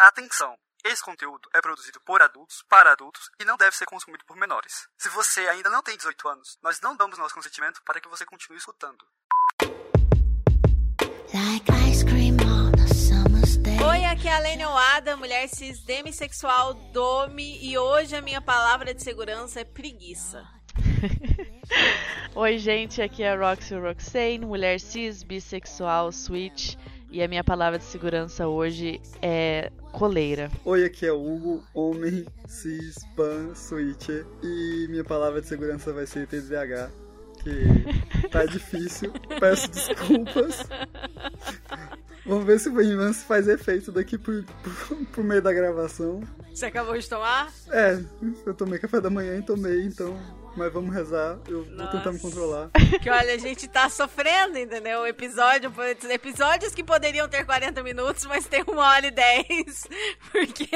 Atenção! Esse conteúdo é produzido por adultos, para adultos e não deve ser consumido por menores. Se você ainda não tem 18 anos, nós não damos nosso consentimento para que você continue escutando. Like ice cream on a summer's day. Oi, aqui é a Lene Oada, mulher cis demissexual Domi, e hoje a minha palavra de segurança é preguiça. Oi, gente, aqui é a Roxy Roxane, mulher cis, bissexual, switch, e a minha palavra de segurança hoje é coleira. Oi, aqui é o Hugo, homem, cis, pan, switcher, e minha palavra de segurança vai ser TDAH, que tá difícil, peço desculpas. Vamos ver se o Vingança faz efeito daqui pro, pro, pro meio da gravação. Você acabou de tomar? É, eu tomei café da manhã e tomei, então mas vamos rezar. Eu vou tentar me controlar. Que olha, a gente tá sofrendo, entendeu? O episódio, episódios que poderiam ter 40 minutos, mas tem uma hora e 10. Porque,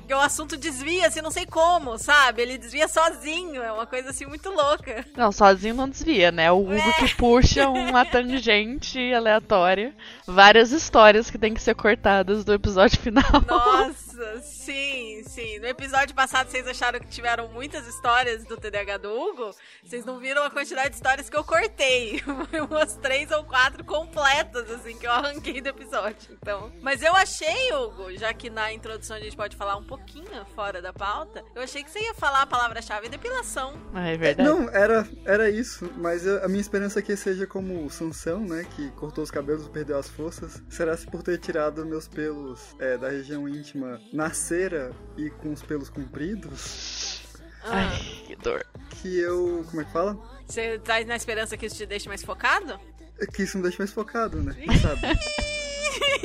porque o assunto desvia, assim, não sei como, sabe? Ele desvia sozinho. É uma coisa assim muito louca. Não, sozinho não desvia, né? O Hugo é. que puxa uma tangente aleatória. Várias histórias que tem que ser cortadas do episódio final. Nossa, sim, sim. No episódio passado vocês acharam que tiveram muitas histórias do TDAH do Hugo, vocês não viram a quantidade de histórias que eu cortei. Umas três ou quatro completas, assim, que eu arranquei do episódio. Então. Mas eu achei, Hugo, já que na introdução a gente pode falar um pouquinho fora da pauta, eu achei que você ia falar a palavra-chave depilação. Ah, é verdade. Não, era, era isso, mas a minha esperança é que seja como o Sansão, né? Que cortou os cabelos e perdeu as forças. Será se por ter tirado meus pelos é, da região íntima na cera e com os pelos compridos? Ah. Ai, que dor. Que eu. Como é que fala? Você tá na esperança que isso te deixe mais focado? É que isso me deixe mais focado, né? Sabe?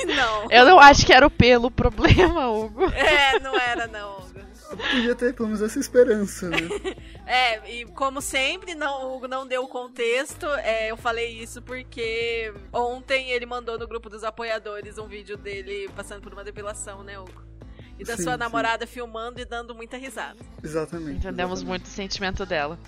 não. Eu não acho que era o pelo o problema, Hugo. É, não era não, Hugo. Eu podia ter pelo menos essa esperança, né? é, e como sempre, não, o Hugo não deu o contexto. É, eu falei isso porque ontem ele mandou no grupo dos apoiadores um vídeo dele passando por uma depilação, né, Hugo? E da sim, sua namorada sim. filmando e dando muita risada. Exatamente. Entendemos exatamente. muito o sentimento dela.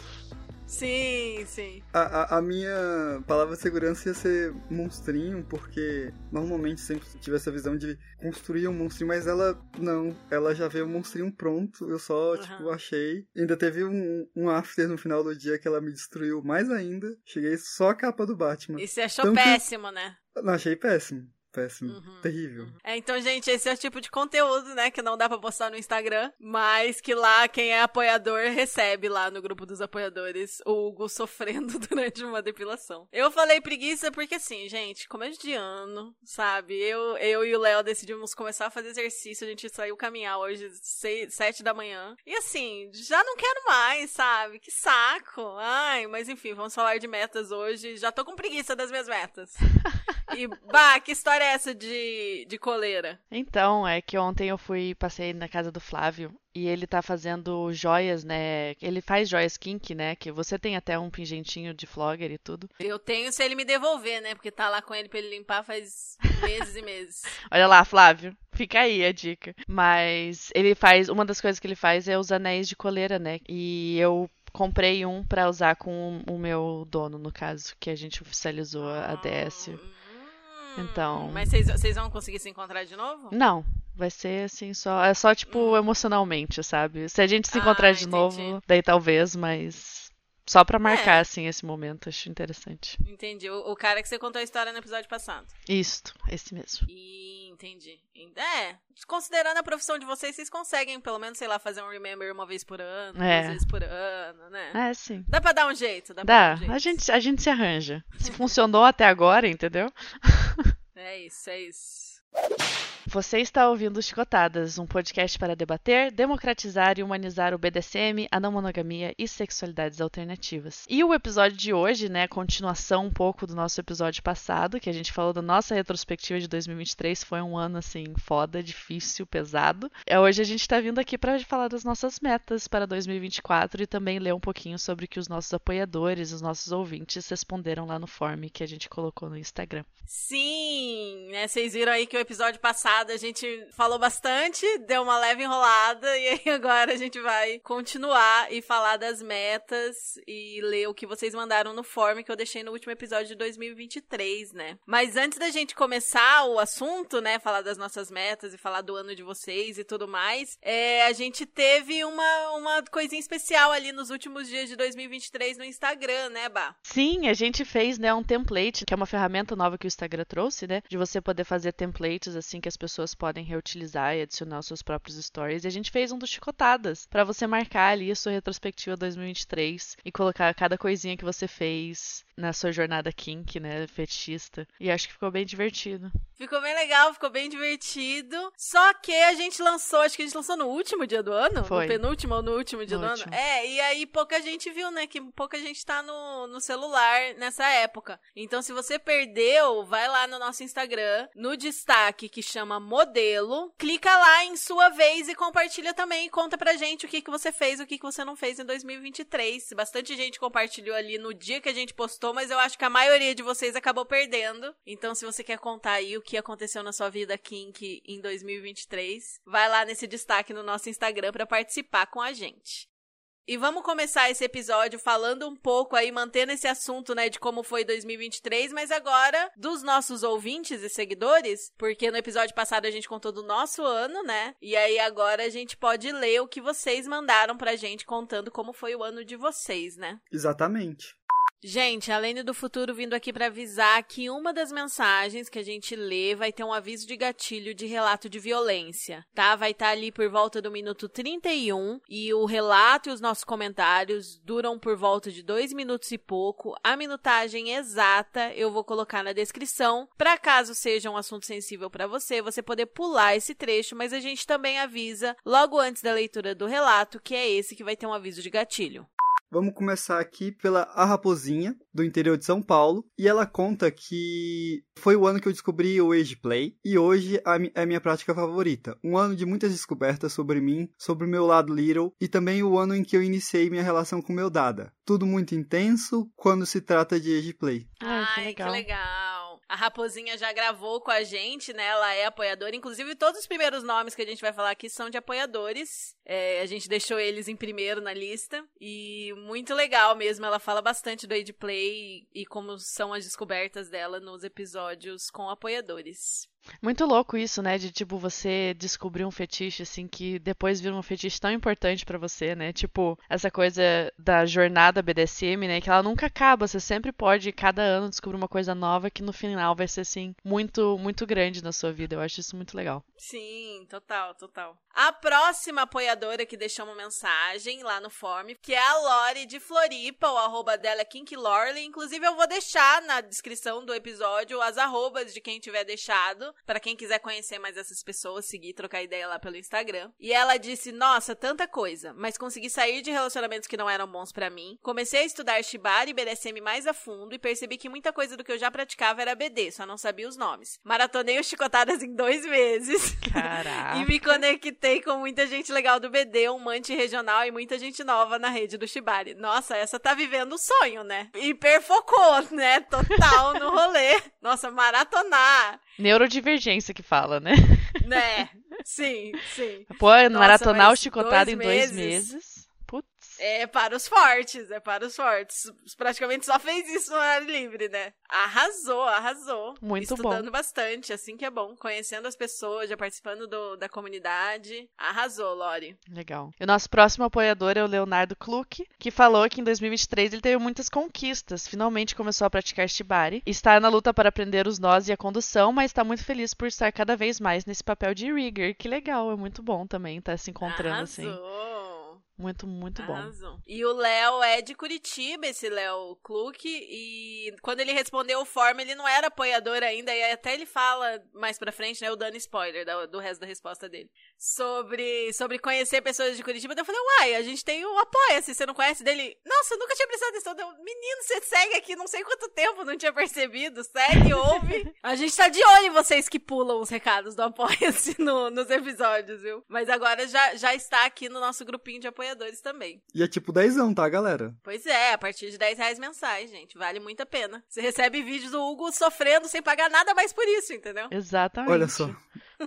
Sim, sim. A, a, a, minha palavra de segurança ia ser monstrinho, porque normalmente sempre tive essa visão de construir um monstrinho, mas ela não. Ela já veio um monstrinho pronto, eu só, uhum. tipo, achei. Ainda teve um, um after no final do dia que ela me destruiu mais ainda. Cheguei só a capa do Batman. E você achou péssimo, que... né? Não, achei péssimo péssimo, uhum, terrível. Uhum. É, então, gente, esse é o tipo de conteúdo, né, que não dá pra postar no Instagram, mas que lá quem é apoiador recebe lá no grupo dos apoiadores o Hugo sofrendo durante uma depilação. Eu falei preguiça porque, assim, gente, começo de ano, sabe? Eu, eu e o Léo decidimos começar a fazer exercício, a gente saiu caminhar hoje seis, sete da manhã. E assim, já não quero mais, sabe? Que saco. Ai, mas enfim, vamos falar de metas hoje. Já tô com preguiça das minhas metas. E, bah, que história é essa de, de coleira? Então, é que ontem eu fui, passei na casa do Flávio e ele tá fazendo joias, né? Ele faz joias kink, né? Que você tem até um pingentinho de flogger e tudo. Eu tenho se ele me devolver, né? Porque tá lá com ele pra ele limpar faz meses e meses. Olha lá, Flávio. Fica aí a dica. Mas ele faz. Uma das coisas que ele faz é os anéis de coleira, né? E eu comprei um para usar com o meu dono, no caso, que a gente oficializou a DS. Então. Mas vocês vão conseguir se encontrar de novo? Não. Vai ser assim, só. É só, tipo, hum. emocionalmente, sabe? Se a gente se encontrar ah, de entendi. novo, daí talvez, mas. Só pra marcar, é. assim, esse momento, acho interessante. Entendi. O, o, cara que você contou a história no episódio passado. Isto, esse mesmo. E, entendi. É, considerando a profissão de vocês, vocês conseguem, pelo menos, sei lá, fazer um remember uma vez por ano, é. duas vezes por ano, né? É, sim. Dá pra dar um jeito, dá, dá. Um jeito. A, gente, a gente se arranja. Se funcionou até agora, entendeu? É isso, é isso. Você está ouvindo Chicotadas, um podcast para debater, democratizar e humanizar o BDSM, a não monogamia e sexualidades alternativas. E o episódio de hoje, né, continuação um pouco do nosso episódio passado, que a gente falou da nossa retrospectiva de 2023, foi um ano assim foda, difícil, pesado. É hoje a gente está vindo aqui para falar das nossas metas para 2024 e também ler um pouquinho sobre o que os nossos apoiadores, os nossos ouvintes responderam lá no form que a gente colocou no Instagram. Sim, né, vocês viram aí que o episódio passado a gente falou bastante, deu uma leve enrolada, e aí agora a gente vai continuar e falar das metas e ler o que vocês mandaram no form que eu deixei no último episódio de 2023, né? Mas antes da gente começar o assunto, né, falar das nossas metas e falar do ano de vocês e tudo mais, é, a gente teve uma, uma coisinha especial ali nos últimos dias de 2023 no Instagram, né, Bah? Sim, a gente fez, né, um template, que é uma ferramenta nova que o Instagram trouxe, né, de você poder fazer templates assim que as pessoas podem reutilizar e adicionar os seus próprios stories. E a gente fez um dos chicotadas para você marcar ali a sua retrospectiva 2023 e colocar cada coisinha que você fez na sua jornada kink, né, fetichista. E acho que ficou bem divertido. Ficou bem legal, ficou bem divertido. Só que a gente lançou, acho que a gente lançou no último dia do ano? Foi. No penúltimo ou no último dia No do último. ano? É, e aí pouca gente viu, né? Que pouca gente tá no, no celular nessa época. Então, se você perdeu, vai lá no nosso Instagram, no destaque que chama Modelo, clica lá em sua vez e compartilha também. Conta pra gente o que, que você fez, o que, que você não fez em 2023. Bastante gente compartilhou ali no dia que a gente postou, mas eu acho que a maioria de vocês acabou perdendo. Então, se você quer contar aí o que aconteceu na sua vida kink em 2023, vai lá nesse destaque no nosso Instagram pra participar com a gente. E vamos começar esse episódio falando um pouco aí, mantendo esse assunto, né, de como foi 2023, mas agora dos nossos ouvintes e seguidores, porque no episódio passado a gente contou do nosso ano, né? E aí agora a gente pode ler o que vocês mandaram pra gente contando como foi o ano de vocês, né? Exatamente. Gente, a Lene do Futuro vindo aqui pra avisar que uma das mensagens que a gente lê vai ter um aviso de gatilho de relato de violência, tá? Vai estar ali por volta do minuto 31 e o relato e os nossos comentários duram por volta de dois minutos e pouco. A minutagem exata eu vou colocar na descrição, pra caso seja um assunto sensível pra você, você poder pular esse trecho, mas a gente também avisa logo antes da leitura do relato que é esse que vai ter um aviso de gatilho. Vamos começar aqui pela A Raposinha, do interior de São Paulo. E ela conta que foi o ano que eu descobri o Age Play. E hoje é a minha prática favorita. Um ano de muitas descobertas sobre mim, sobre o meu lado little. E também o ano em que eu iniciei minha relação com o meu dada. Tudo muito intenso quando se trata de Age Play. Ai, que Ai, legal. que legal. A Raposinha já gravou com a gente, né? Ela é apoiadora. Inclusive, todos os primeiros nomes que a gente vai falar aqui são de apoiadores. É, a gente deixou eles em primeiro na lista. E muito legal mesmo. Ela fala bastante do Age Play e como são as descobertas dela nos episódios com apoiadores. Muito louco isso, né? De tipo você descobrir um fetiche assim que depois vira um fetiche tão importante pra você, né? Tipo, essa coisa da jornada BDSM, né? Que ela nunca acaba, você sempre pode cada ano descobrir uma coisa nova que no final vai ser assim muito muito grande na sua vida. Eu acho isso muito legal. Sim, total, total. A próxima apoiadora que deixou uma mensagem lá no form, que é a Lore de Floripa, o arroba dela é KinkyLorley. Inclusive, eu vou deixar na descrição do episódio as arrobas de quem tiver deixado, pra quem quiser conhecer mais essas pessoas, seguir, trocar ideia lá pelo Instagram. E ela disse: Nossa, tanta coisa, mas consegui sair de relacionamentos que não eram bons pra mim. Comecei a estudar Shibari e BDSM mais a fundo e percebi que muita coisa do que eu já praticava era BD, só não sabia os nomes. Maratonei os chicotadas em dois meses. Caraca. E me conectei com muita gente legal do BD, um mante regional e muita gente nova na rede do Shibari. Nossa, essa tá vivendo o sonho, né? Hiperfocou, né? Total no rolê. Nossa, maratonar. Neurodivergência que fala, né? Né? Sim, sim. Pô, maratonar o chicotado dois em dois meses. meses. É para os fortes, é para os fortes. Praticamente só fez isso no ar livre, né? Arrasou, arrasou. Muito Estudando bastante, assim que é bom. Conhecendo as pessoas, já participando do- da comunidade. Arrasou, Lori. Legal. E o nosso próximo apoiador é o Leonardo Kluck, que falou que em 2023 ele teve muitas conquistas. Finalmente começou a praticar Shibari. Está na luta para aprender os nós e a condução, mas está muito feliz por estar cada vez mais nesse papel de rigger. Que legal, é muito bom também estar se encontrando assim. Muito, muito bom. Arrasou. E o Léo é de Curitiba, esse Léo Kluck, e quando ele respondeu o form, ele não era apoiador ainda, e até ele fala mais pra frente, né, o dando spoiler do resto da resposta dele, sobre, sobre conhecer pessoas de Curitiba. Daí eu falei, uai, a gente tem o Apoia-se, você não conhece dele? Nossa, eu nunca tinha prestado atenção. Menino, você segue aqui não sei quanto tempo, não tinha percebido. Segue, ouve. A gente tá de olho em vocês que pulam os recados do Apoia-se no- nos episódios, viu? Mas agora já, já está aqui no nosso grupinho de apoiadores também. E é tipo dezão, tá, galera? Pois é, a partir de 10 reais mensais, gente. Vale muito a pena. Você recebe vídeos do Hugo sofrendo sem pagar nada mais por isso, entendeu? Exatamente. Olha só.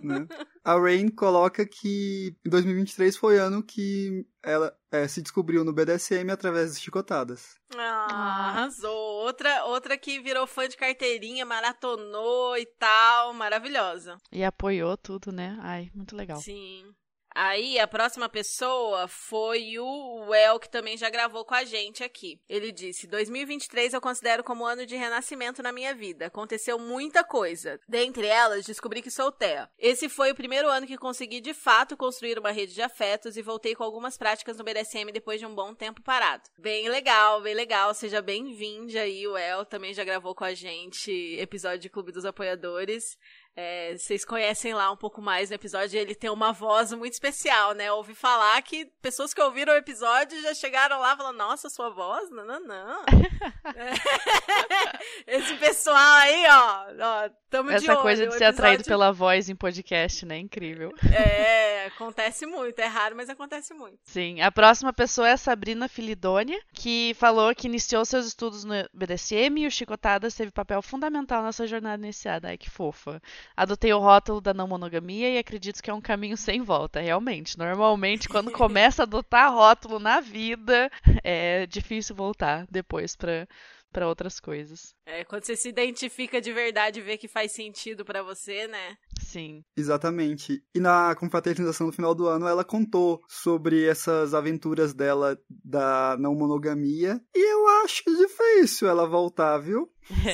né? A Rain coloca que 2023 foi ano que ela é, se descobriu no BDSM através de chicotadas. Ah, arrasou. Outra, outra que virou fã de carteirinha, maratonou e tal. Maravilhosa. E apoiou tudo, né? Ai, muito legal. Sim. Aí, a próxima pessoa foi o El, que também já gravou com a gente aqui. Ele disse: 2023 eu considero como ano de renascimento na minha vida. Aconteceu muita coisa. Dentre elas, descobri que sou TEA. Esse foi o primeiro ano que consegui de fato construir uma rede de afetos e voltei com algumas práticas no BDSM depois de um bom tempo parado. Bem legal, bem legal. Seja bem-vindo aí, o El. Também já gravou com a gente episódio de Clube dos Apoiadores. É, vocês conhecem lá um pouco mais no episódio, ele tem uma voz muito especial, né? Ouvi falar que pessoas que ouviram o episódio já chegaram lá falando, nossa, sua voz? Não, não, não. Esse pessoal aí, ó, ó tamo Essa de olho. coisa de ser atraído pela voz em podcast, né? Incrível. É, acontece muito, é raro, mas acontece muito. Sim, a próxima pessoa é a Sabrina Filidônia, que falou que iniciou seus estudos no BDSM e o Chicotadas teve papel fundamental nessa jornada iniciada. Ai, que fofa. Adotei o rótulo da não monogamia e acredito que é um caminho sem volta, realmente. Normalmente, quando começa a adotar rótulo na vida, é difícil voltar depois pra, pra outras coisas. É, quando você se identifica de verdade e vê que faz sentido pra você, né? Sim. Exatamente. E na confraternização no final do ano, ela contou sobre essas aventuras dela da não monogamia. E eu acho difícil ela voltar, viu?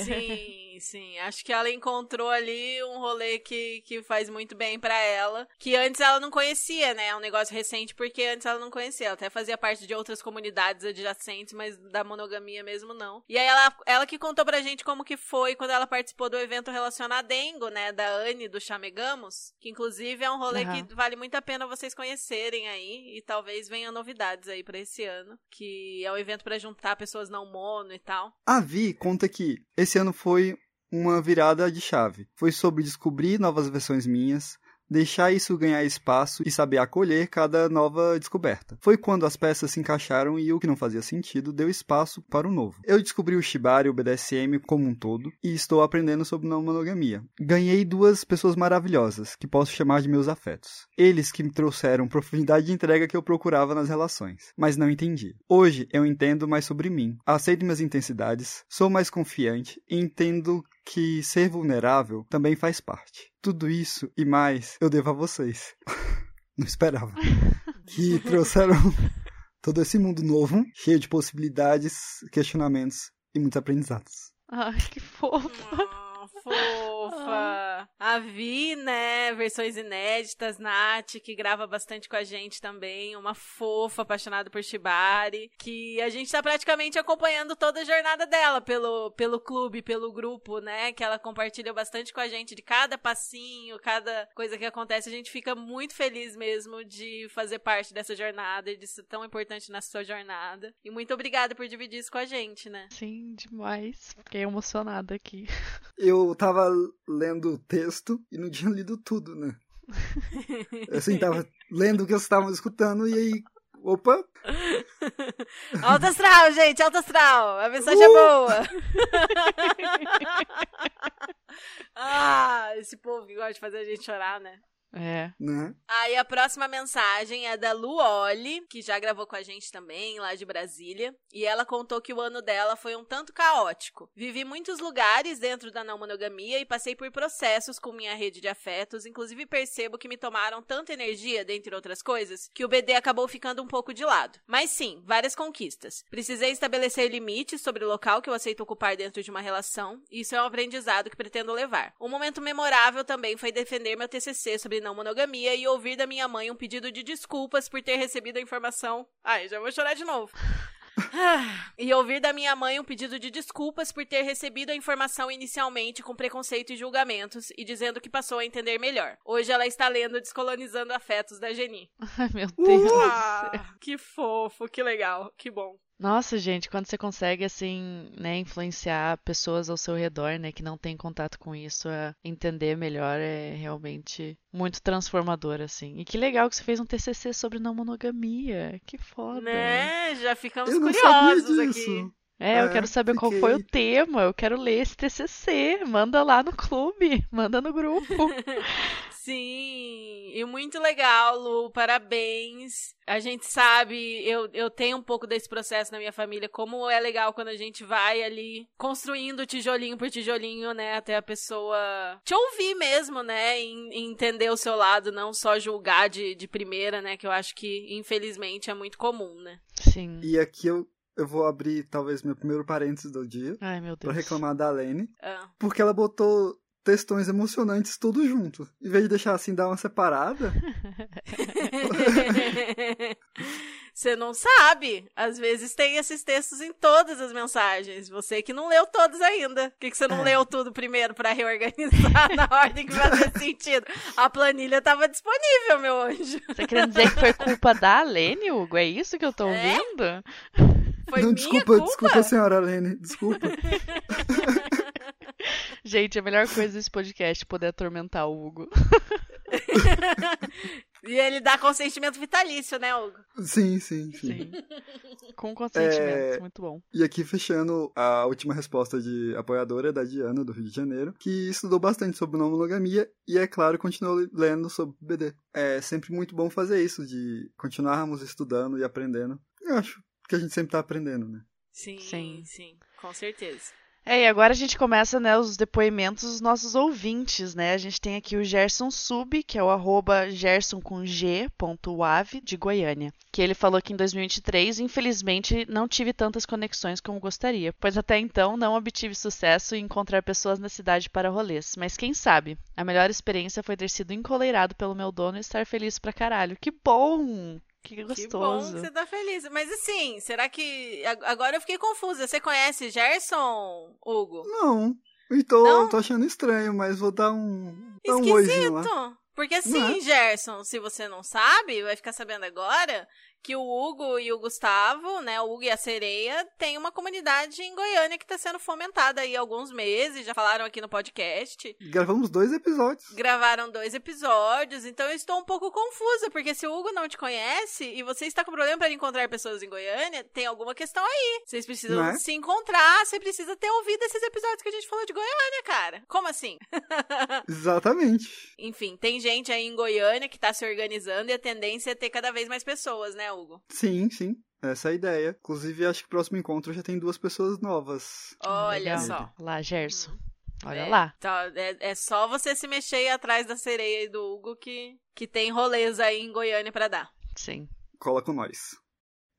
Sim, sim. Acho que ela encontrou ali um rolê que, que faz muito bem pra ela. Que antes ela não conhecia, né? É um negócio recente, porque antes ela não conhecia. Ela até fazia parte de outras comunidades adjacentes, mas da monogamia mesmo não. E aí ela, ela que contou pra gente como que foi quando ela participou do evento relacionado a Dengo, né? Da Anne do Chamegamos. Que inclusive é um rolê Aham. que vale muito a pena vocês conhecerem aí. E talvez venham novidades aí pra esse ano. Que é um evento pra juntar pessoas não mono e tal. A Vi conta que esse ano foi uma virada de chave. Foi sobre descobrir novas versões minhas, deixar isso ganhar espaço e saber acolher cada nova descoberta. Foi quando as peças se encaixaram e o que não fazia sentido deu espaço para o novo. Eu descobri o Shibari e o BDSM como um todo e estou aprendendo sobre não monogamia. Ganhei duas pessoas maravilhosas que posso chamar de meus afetos. Eles que me trouxeram profundidade de entrega que eu procurava nas relações, mas não entendi. Hoje eu entendo mais sobre mim, aceito minhas intensidades, sou mais confiante e entendo que ser vulnerável também faz parte. Tudo isso e mais eu devo a vocês. Não esperava. Que trouxeram todo esse mundo novo, cheio de possibilidades, questionamentos e muitos aprendizados. Ai, que fofa. Ah, fofa. A Vi, né? Versões inéditas, Nath, que grava bastante com a gente também. Uma fofa, apaixonada por Shibari. Que a gente tá praticamente acompanhando toda a jornada dela pelo, pelo clube, pelo grupo, né? Que ela compartilha bastante com a gente de cada passinho, cada coisa que acontece. A gente fica muito feliz mesmo de fazer parte dessa jornada e de ser tão importante na sua jornada. E muito obrigada por dividir isso com a gente, né? Sim, demais. Fiquei emocionada aqui. Eu tava lendo texto e não tinha lido tudo, né? Assim, tava lendo o que vocês estavam escutando e aí. Opa! Alto astral, gente, alto astral. A mensagem é boa. ah, esse povo que gosta de fazer a gente chorar, né? É. Né? Aí a próxima mensagem é da Luoli, que já gravou com a gente também, lá de Brasília. E ela contou que o ano dela foi um tanto caótico. Vivi muitos lugares dentro da não monogamia e passei por processos com minha rede de afetos. Inclusive percebo que me tomaram tanta energia, dentre outras coisas, que o BD acabou ficando um pouco de lado. Mas sim, várias conquistas. Precisei estabelecer limites sobre o local que eu aceito ocupar dentro de uma relação. E isso é um aprendizado que pretendo levar. Um momento memorável também foi defender meu TCC sobre não monogamia e ouvir da minha mãe um pedido de desculpas por ter recebido a informação. Ai, já vou chorar de novo. E ouvir da minha mãe um pedido de desculpas por ter recebido a informação inicialmente com preconceito e julgamentos e dizendo que passou a entender melhor. Hoje ela está lendo Descolonizando Afetos da Geni. Ai, meu Deus. Ah, que fofo, que legal, que bom. Nossa, gente, quando você consegue, assim, né, influenciar pessoas ao seu redor, né, que não tem contato com isso, a entender melhor, é realmente muito transformador, assim. E que legal que você fez um TCC sobre não monogamia. Que foda. Né? Já ficamos Eu não sabia curiosos aqui. disso. É, eu É, quero saber qual foi o fiquei- tema, eu quero ler esse TCC. Manda lá no clube, manda no grupo. Sim, e muito legal, Lu, parabéns. A gente sabe, eu, eu tenho um pouco desse processo na minha família, como é legal quando a gente vai ali construindo tijolinho por tijolinho, né, até a pessoa te ouvir mesmo, né, e, e entender o seu lado, não só julgar de, de primeira, né, que eu acho que, infelizmente, é muito comum, né. Sim. E aqui eu, eu vou abrir talvez meu primeiro parênteses do dia Ai, meu pra Deus. reclamar da Lene, Ah. porque ela botou textões emocionantes tudo junto. Em vez de deixar assim dar uma separada, Você não sabe. Às vezes tem esses textos em todas as mensagens. Você que não leu todos ainda. Por que, que você não É. leu tudo primeiro pra reorganizar na ordem que fazia sentido? A planilha tava disponível, meu anjo. Você querendo dizer que foi culpa da Lene, Hugo? É isso que eu tô É? ouvindo? Foi não, minha desculpa, culpa. desculpa, senhora Lene, desculpa. Gente, a melhor coisa desse podcast é poder atormentar o Hugo. E ele dá consentimento vitalício, né, Hugo? Sim, sim, sim. Sim. Com consentimento. É. Muito bom. E aqui fechando a última resposta de apoiadora da Diana, do Rio de Janeiro, que estudou bastante sobre não monogamia e, é claro, continuou lendo sobre BD. É sempre muito bom fazer isso, de continuarmos estudando e aprendendo. Eu acho que a gente sempre tá aprendendo, né? Sim, Sim. sim, com certeza. É, e agora a gente começa, né, os depoimentos dos nossos ouvintes, né? A gente tem aqui o Gerson Sub, que é o arroba gerson com G, ponto de Goiânia. Que ele falou que em 2023, infelizmente, não tive tantas conexões como gostaria, pois até então não obtive sucesso em encontrar pessoas na cidade para rolês. Mas quem sabe? A melhor experiência foi ter sido encoleirado pelo meu dono e estar feliz pra caralho. Que bom! Que Que bom gostoso. que você tá feliz. Mas assim, será que. ag- Agora eu fiquei confusa. Você conhece Gerson, Hugo? Não, e tô, Não? tô achando estranho, mas vou dar um, dar um oizinho lá. Esquisito. Porque assim, é? Gerson, se você não sabe, vai ficar sabendo agora que o Hugo e o Gustavo, né, o Hugo e a Sereia, tem uma comunidade em Goiânia que tá sendo fomentada aí há alguns meses, já falaram aqui no podcast. Gravamos dois episódios. Gravaram dois episódios, então eu estou um pouco confusa, porque se o Hugo não te conhece e você está com problema para encontrar pessoas em Goiânia, tem alguma questão aí. Vocês precisam é? se encontrar, você precisa ter ouvido esses episódios que a gente falou de Goiânia, cara. Como assim? Exatamente. Enfim, tem gente aí em Goiânia que tá se organizando e a tendência é ter cada vez mais pessoas, né, Hugo? Sim, sim. Essa é a ideia. Inclusive, acho que o próximo encontro já tem duas pessoas novas. Olha Legal. só. Lá, Gerson. Olha É, lá. tá, é, é só você se mexer aí atrás da sereia e do Hugo que, que tem rolês aí em Goiânia pra dar. Sim. Cola com nós.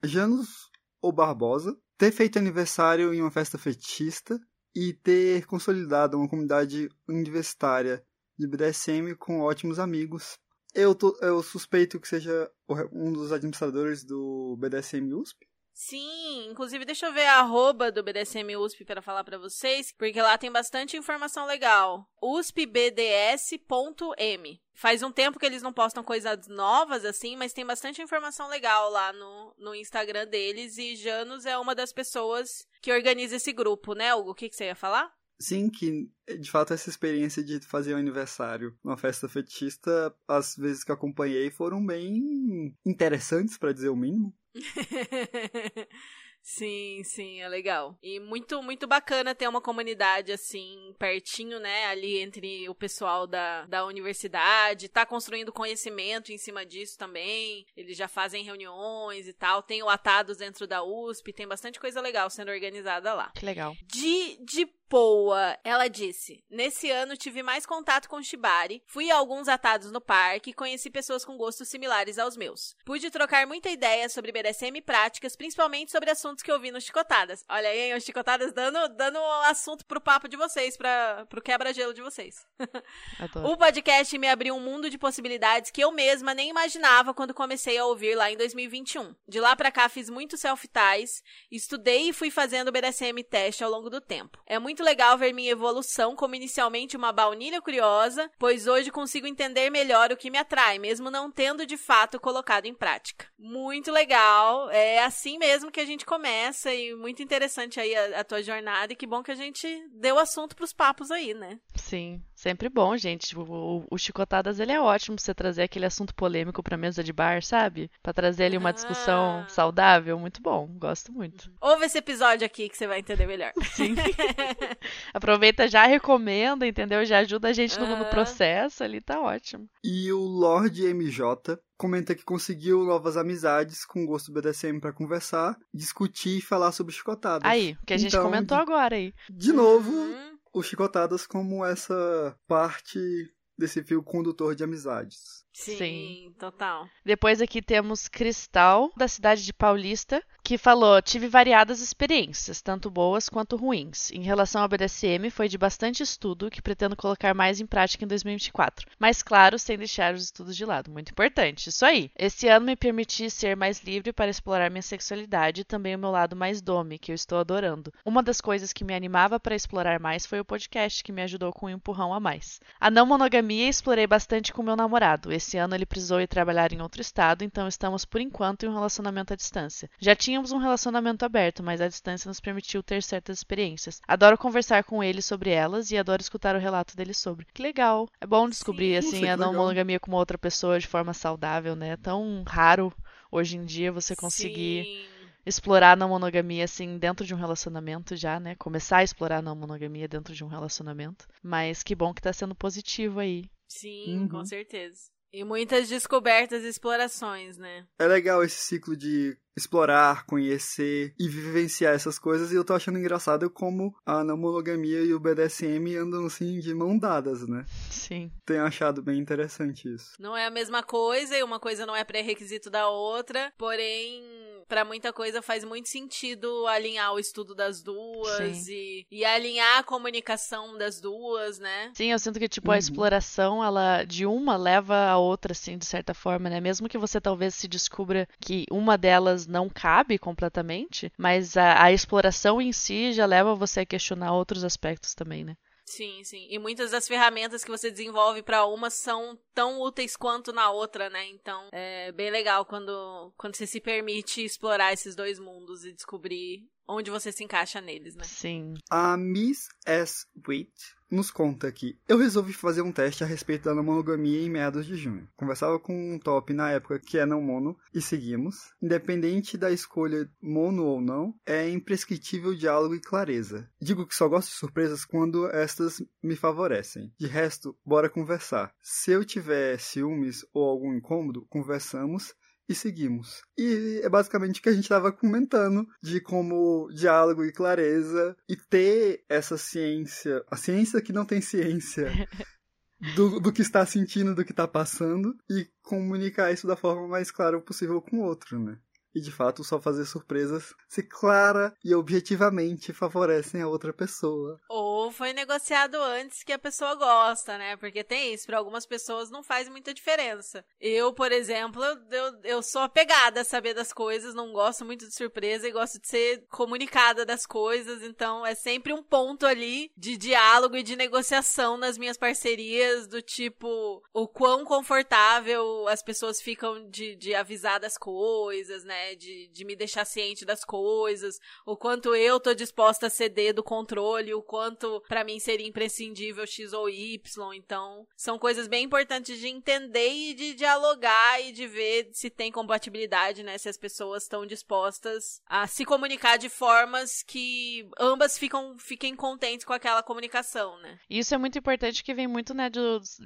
Janus ou Barbosa, ter feito aniversário em uma festa fetista e ter consolidado uma comunidade universitária de BDSM com ótimos amigos. Eu, tô- eu suspeito que seja um dos administradores do BDSM USP. Sim, inclusive deixa eu ver a arroba do BDSM USP para falar pra vocês, porque lá tem bastante informação legal. uspbds.m. Faz um tempo que eles não postam coisas novas assim, mas tem bastante informação legal lá no, no Instagram deles e Janus é uma das pessoas que organiza esse grupo, né, Hugo? O que, que você ia falar? Sim, que de fato essa experiência de fazer um aniversário numa festa fetista, as vezes que eu acompanhei foram bem interessantes, pra dizer o mínimo. sim, sim, é legal. E muito, muito bacana ter uma comunidade assim, pertinho, né? Ali entre o pessoal da, da universidade, tá construindo conhecimento em cima disso também. Eles já fazem reuniões e tal. Tem o Atados dentro da USP, tem bastante coisa legal sendo organizada lá. Que legal. De, de Poa, ela disse: Nesse ano tive mais contato com Shibari, fui a alguns atados no parque e conheci pessoas com gostos similares aos meus. Pude trocar muita ideia sobre BDSM e práticas, principalmente sobre assuntos que eu vi no Chicotadas. Olha aí, hein, os Chicotadas dando, dando assunto pro papo de vocês, pra, pro quebra-gelo de vocês. O podcast me abriu um mundo de possibilidades que eu mesma nem imaginava quando comecei a ouvir lá em 2021. De lá pra cá fiz muito self-ties, estudei e fui fazendo BDSM teste ao longo do tempo. É muito legal ver minha evolução como inicialmente uma baunilha curiosa, pois hoje consigo entender melhor o que me atrai, mesmo não tendo de fato colocado em prática. Muito legal, é assim mesmo que a gente começa e muito interessante aí a, a tua jornada. E que bom que a gente deu assunto pros papos aí, né? Sim, sempre bom, gente. O, o, o Chicotadas, ele é ótimo pra você trazer aquele assunto polêmico pra mesa de bar, sabe? Pra trazer ali uma discussão Ah. saudável. Muito bom, gosto muito. Ouve esse episódio aqui que você vai entender melhor. Sim. Aproveita, já recomenda, entendeu? Já ajuda a gente no, no processo ali, tá ótimo. E o Lorde MJ comenta que conseguiu novas amizades com gosto BDSM pra conversar, discutir e falar sobre chicotadas. Aí, o que a gente Então, comentou agora aí. De novo, Hum, o chicotadas como essa parte desse fio condutor de amizades. Sim, Sim. total. Depois aqui temos Cristal, da cidade de Paulista, que falou: Tive variadas experiências, tanto boas quanto ruins. Em relação ao BDSM, foi de bastante estudo que pretendo colocar mais em prática em 2024. Mas, claro, sem deixar os estudos de lado. Muito importante. Isso aí. Esse ano me permiti ser mais livre para explorar minha sexualidade e também o meu lado mais dome, que eu estou adorando. Uma das coisas que me animava para explorar mais foi o podcast, que me ajudou com um empurrão a mais. A não monogamia explorei bastante com meu namorado. Esse ano ele precisou ir trabalhar em outro estado, então estamos por enquanto em um relacionamento à distância. Já tínhamos um relacionamento aberto, mas a distância nos permitiu ter certas experiências. Adoro conversar com ele sobre elas e adoro escutar o relato dele sobre. Que legal. É bom descobrir Sim. assim a não monogamia com uma outra pessoa de forma saudável, né? É tão raro hoje em dia você conseguir Sim. explorar a não monogamia assim dentro de um relacionamento já, né? Começar a explorar a não monogamia dentro de um relacionamento. Mas que bom que tá sendo positivo aí. Sim, Uhum. com certeza. E muitas descobertas e explorações, né? É legal esse ciclo de explorar, conhecer e vivenciar essas coisas. E eu tô achando engraçado como a não monogamia e o BDSM andam assim de mão dadas, né? Sim. Tenho achado bem interessante isso. Não é a mesma coisa e uma coisa não é pré-requisito da outra, porém, pra muita coisa faz muito sentido alinhar o estudo das duas Sim. e, e alinhar a comunicação das duas, né? Sim, eu sinto que, tipo, Uhum. a exploração, ela, de uma leva a outra, assim, de certa forma, né? Mesmo que você talvez se descubra que uma delas não cabe completamente, mas a, a exploração em si já leva você a questionar outros aspectos também, né? Sim, sim. E muitas das ferramentas que você desenvolve pra uma são tão úteis quanto na outra, né? Então, é bem legal quando, quando você se permite explorar esses dois mundos e descobrir onde você se encaixa neles, né? Sim. A Miss S. Witt nos conta aqui. Eu resolvi fazer um teste a respeito da não monogamia em meados de junho. Conversava com um top na época que é não mono e seguimos. Independente da escolha mono ou não, é imprescritível diálogo e clareza. Digo que só gosto de surpresas quando estas me favorecem. De resto, bora conversar. Se eu tiver ciúmes ou algum incômodo, conversamos e seguimos. E é basicamente o que a gente estava comentando de como diálogo e clareza e ter essa ciência, a ciência que não tem ciência do, do que está sentindo, do que está passando e comunicar isso da forma mais clara possível com o outro, né? E de fato, só fazer surpresas se clara e objetivamente favorecem a outra pessoa. Ou foi negociado antes que a pessoa gosta, né? Porque tem isso, para algumas pessoas não faz muita diferença. Eu, por exemplo, eu, eu sou apegada a saber das coisas, não gosto muito de surpresa e gosto de ser comunicada das coisas, então é sempre um ponto ali de diálogo e de negociação nas minhas parcerias, do tipo, o quão confortável as pessoas ficam de, de avisar das coisas, né? De, de me deixar ciente das coisas, o quanto eu tô disposta a ceder do controle, o quanto pra mim seria imprescindível X ou Y. Então, são coisas bem importantes de entender e de dialogar e de ver se tem compatibilidade, né? Se as pessoas estão dispostas a se comunicar de formas que ambas ficam, fiquem contentes com aquela comunicação, né? E isso é muito importante que vem muito, né, de,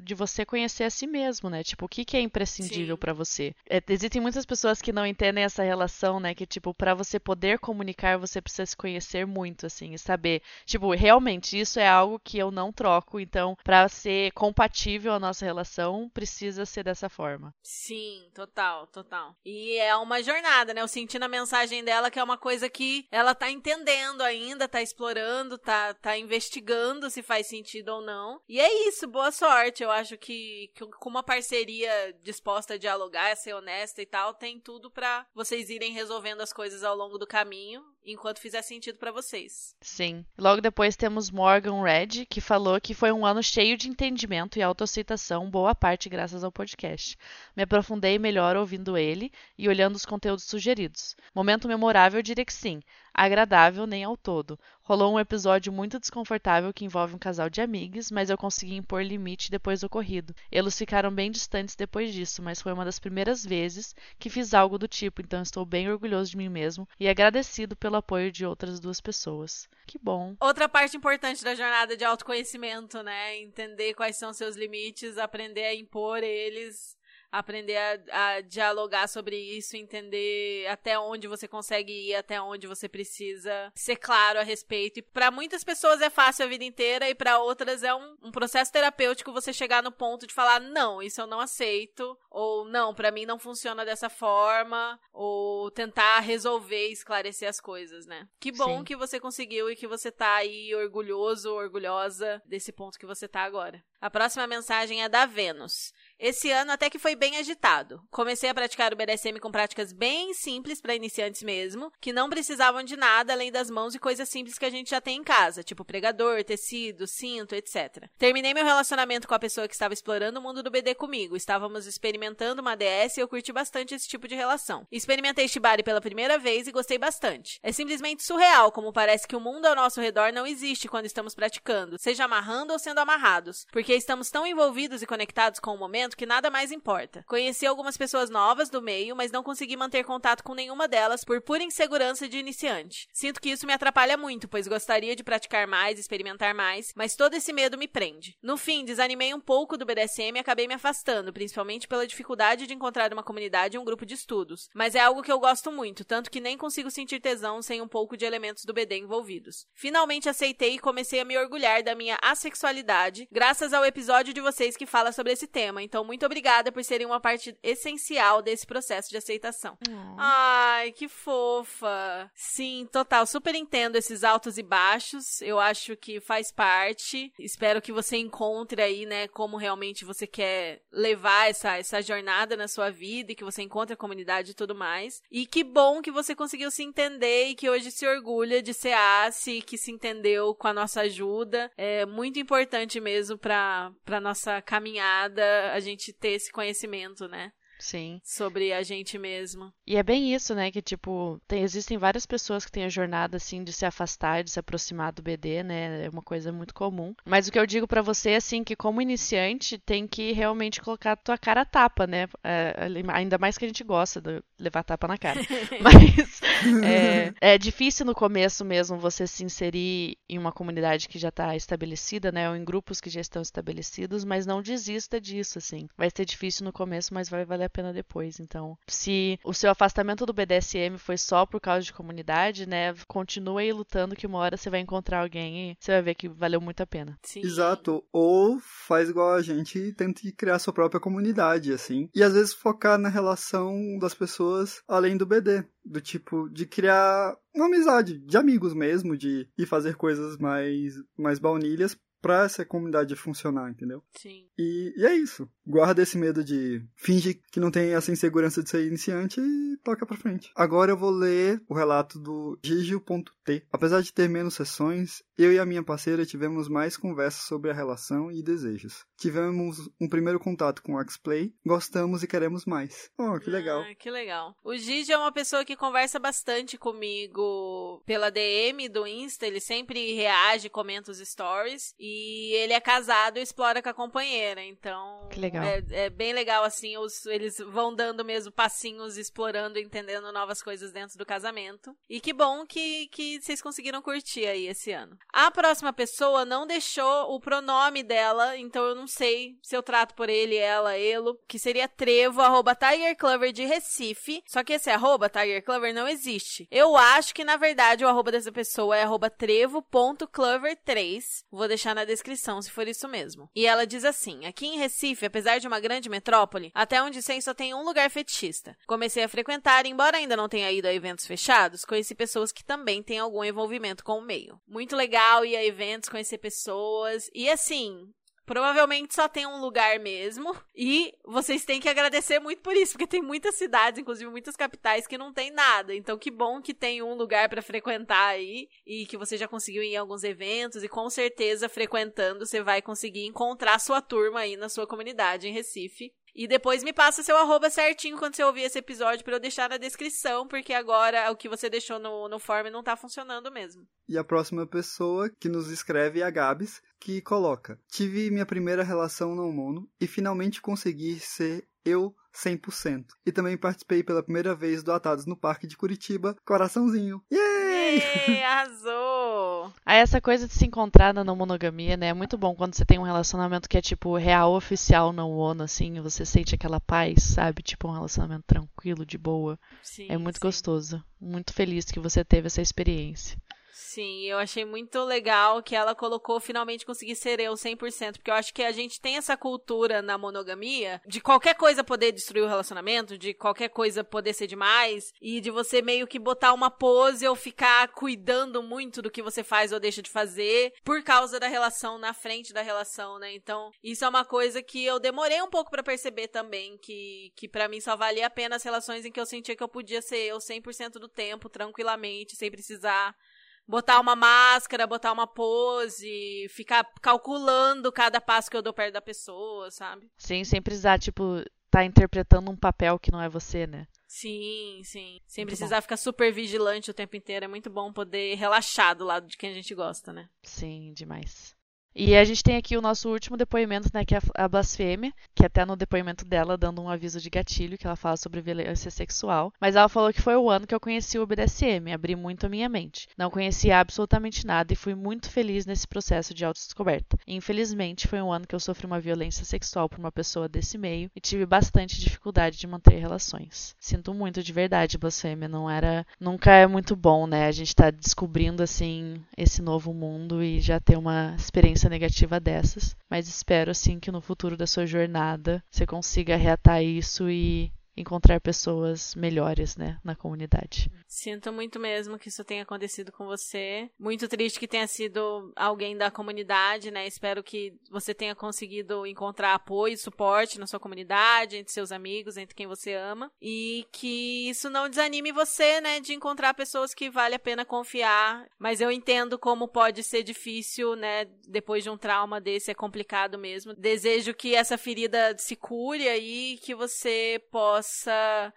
de você conhecer a si mesmo, né? Tipo, o que, que é imprescindível pra você? É, existem muitas pessoas que não entendem essa relação, né? Que, tipo, pra você poder comunicar, você precisa se conhecer muito, assim, e saber. Tipo, realmente, isso é algo que eu não troco. Então, pra ser compatível a nossa relação, precisa ser dessa forma. Sim, total, total. E é uma jornada, né? Eu senti na mensagem dela que é uma coisa que ela tá entendendo ainda, tá explorando, tá, tá investigando se faz sentido ou não. E é isso, boa sorte. Eu acho que, que com uma parceria disposta a dialogar, a ser honesta e tal, tem tudo pra vocês irem resolvendo as coisas ao longo do caminho. enquanto fizer sentido para vocês. Sim. Logo depois temos Morgan Red, que falou que foi um ano cheio de entendimento e autoaceitação, boa parte graças ao podcast. Me aprofundei melhor ouvindo ele e olhando os conteúdos sugeridos. Momento memorável, eu diria que sim agradável nem ao todo. Rolou um episódio muito desconfortável que envolve um casal de amigas, mas eu consegui impor limite depois do ocorrido. Eles ficaram bem distantes depois disso, mas foi uma das primeiras vezes que fiz algo do tipo, então estou bem orgulhoso de mim mesmo e agradecido pelo apoio de outras duas pessoas. Que bom. Outra parte importante da jornada de autoconhecimento, né? Entender quais são seus limites, aprender a impor eles aprender a, a, dialogar sobre isso, entender até onde você consegue ir, até onde você precisa ser claro a respeito. E para muitas pessoas é fácil a vida inteira e para outras é um, um, processo terapêutico você chegar no ponto de falar não, isso eu não aceito ou não, para mim não funciona dessa forma ou tentar resolver, esclarecer as coisas, né? Que bom Sim. que você conseguiu e que você tá aí orgulhoso, orgulhosa desse ponto que você tá agora. A próxima mensagem é da Vênus. Esse ano até que foi bem agitado. Comecei a praticar o BDSM com práticas bem simples para iniciantes mesmo, que não precisavam de nada além das mãos e coisas simples que a gente já tem em casa, tipo pregador, tecido, cinto, etc. Terminei meu relacionamento com a pessoa que estava explorando o mundo do BD comigo. Estávamos experimentando uma DS e eu curti bastante esse tipo de relação. Experimentei Shibari pela primeira vez e gostei bastante. É simplesmente surreal como parece que o mundo ao nosso redor não existe quando estamos praticando, seja amarrando ou sendo amarrados, porque estamos tão envolvidos e conectados com o momento momento que nada mais importa. Conheci algumas pessoas novas do meio, mas não consegui manter contato com nenhuma delas por pura insegurança de iniciante. Sinto que isso me atrapalha muito, pois gostaria de praticar mais, experimentar mais, mas todo esse medo me prende. No fim, desanimei um pouco do BDSM e acabei me afastando, principalmente pela dificuldade de encontrar uma comunidade e um grupo de estudos. Mas é algo que eu gosto muito, tanto que nem consigo sentir tesão sem um pouco de elementos do BD envolvidos. Finalmente aceitei e comecei a me orgulhar da minha assexualidade, graças ao episódio de vocês que fala sobre esse tema, então então, muito obrigada por serem uma parte essencial desse processo de aceitação. Uhum. Ai, que fofa. Sim, total. Super entendo esses altos e baixos. Eu acho que faz parte. Espero que você encontre aí, né, como realmente você quer levar essa, essa jornada na sua vida e que você encontre a comunidade e tudo mais. E que bom que você conseguiu se entender e que hoje se orgulha de ser ACE, que se entendeu com a nossa ajuda. É muito importante mesmo para para nossa caminhada. Gente ter esse conhecimento, né? Sim. Sobre a gente mesmo. E é bem isso, né? Que, tipo, tem, existem várias pessoas que têm a jornada, assim, de se afastar, de se aproximar do BD, né? É uma coisa muito comum. Mas o que eu digo para você é, assim, que como iniciante, tem que realmente colocar a tua cara a tapa, né? É, ainda mais que a gente gosta de levar tapa na cara. Mas é, é, difícil no começo mesmo você se inserir em uma comunidade que já tá estabelecida, né? Ou em grupos que já estão estabelecidos, mas não desista disso, assim. Vai ser difícil no começo, mas vai valer a pena depois. Então, se o seu afastamento do BDSM foi só por causa de comunidade, né? Continua aí lutando que uma hora você vai encontrar alguém e você vai ver que valeu muito a pena. Sim. Exato. Ou faz igual a gente e tente criar sua própria comunidade, assim. E às vezes focar na relação das pessoas além do BD. Do tipo, de criar uma amizade, de amigos mesmo, de ir fazer coisas mais, mais baunilhas pra essa comunidade funcionar, entendeu? Sim. E, e, é isso. Guarda esse medo de fingir que não tem essa insegurança de ser iniciante e toca pra frente. Agora eu vou ler o relato do Gigio.t. Apesar de ter menos sessões, eu e a minha parceira tivemos mais conversas sobre a relação e desejos. Tivemos um primeiro contato com o X-Play, gostamos e queremos mais. Oh, que legal. Ah, que legal. O Gigi é uma pessoa que conversa bastante comigo pela DM do Insta, ele sempre reage, comenta os stories e e ele é casado e explora com a companheira. Então. Que legal. É, é bem legal, assim. Os, eles vão dando mesmo passinhos, explorando, entendendo novas coisas dentro do casamento. E que bom que, que vocês conseguiram curtir aí esse ano. A próxima pessoa não deixou o pronome dela, então eu não sei se eu trato por ele, ela, elo, que seria trevo, arroba Tiger Clover de Recife. Só que esse arroba Tiger Clover não existe. Eu acho que, na verdade, o arroba dessa pessoa é arroba trevo.clover3. Vou deixar na descrição se for isso mesmo. E ela diz assim: aqui em Recife, apesar de uma grande metrópole, até onde sei só tem um lugar fetichista. Comecei a frequentar, embora ainda não tenha ido a eventos fechados, conheci pessoas que também têm algum envolvimento com o meio. Muito legal ir a eventos, conhecer pessoas. E assim, Provavelmente só tem um lugar mesmo. E vocês têm que agradecer muito por isso, porque tem muitas cidades, inclusive muitas capitais, que não tem nada. Então, que bom que tem um lugar para frequentar aí e que você já conseguiu ir em alguns eventos. E com certeza, frequentando, você vai conseguir encontrar sua turma aí na sua comunidade em Recife. E depois me passa seu arroba certinho quando você ouvir esse episódio para eu deixar na descrição, porque agora o que você deixou no, no form não tá funcionando mesmo. E a próxima pessoa que nos escreve é a Gabs, que coloca: Tive minha primeira relação no mono e finalmente consegui ser eu 100%. E também participei pela primeira vez do Atados no Parque de Curitiba, coraçãozinho. Yay! Yay arrasou! Aí essa coisa de se encontrar na não monogamia, né? É muito bom quando você tem um relacionamento que é tipo real oficial não ONU, assim, você sente aquela paz, sabe? Tipo um relacionamento tranquilo, de boa. Sim, é muito sim. gostoso. Muito feliz que você teve essa experiência. Sim, eu achei muito legal que ela colocou finalmente conseguir ser eu 100%, porque eu acho que a gente tem essa cultura na monogamia de qualquer coisa poder destruir o relacionamento, de qualquer coisa poder ser demais, e de você meio que botar uma pose ou ficar cuidando muito do que você faz ou deixa de fazer por causa da relação na frente da relação, né? Então, isso é uma coisa que eu demorei um pouco pra perceber também, que, que para mim só valia a pena as relações em que eu sentia que eu podia ser eu 100% do tempo, tranquilamente, sem precisar botar uma máscara, botar uma pose, ficar calculando cada passo que eu dou perto da pessoa, sabe? Sim, sem precisar, tipo, tá interpretando um papel que não é você, né? Sim, sim. Sem Muito precisar ficar super vigilante o tempo inteiro. É muito bom poder relaxar do lado de quem a gente gosta, né? Sim, demais. E a gente tem aqui o nosso último depoimento, né, que é a blasfêmia, que até no depoimento dela dando um aviso de gatilho, que ela fala sobre violência sexual. Mas ela falou que foi o ano que eu conheci o BDSM, abri muito a minha mente. Não conhecia absolutamente nada e fui muito feliz nesse processo de autodescoberta. Infelizmente, foi um ano que eu sofri uma violência sexual por uma pessoa desse meio e tive bastante dificuldade de manter relações. Sinto muito de verdade, blasfêmia, não era, nunca é muito bom, né? A gente tá descobrindo assim esse novo mundo e já ter uma experiência negativa dessas, mas espero assim que no futuro da sua jornada você consiga reatar isso e encontrar pessoas melhores, né, na comunidade. Sinto muito mesmo que isso tenha acontecido com você. Muito triste que tenha sido alguém da comunidade, né? Espero que você tenha conseguido encontrar apoio e suporte na sua comunidade, entre seus amigos, entre quem você ama. E que isso não desanime você, né? De encontrar pessoas que vale a pena confiar. Mas eu entendo como pode ser difícil, né? Depois de um trauma desse, é complicado mesmo. Desejo que essa ferida se cure aí, que você possa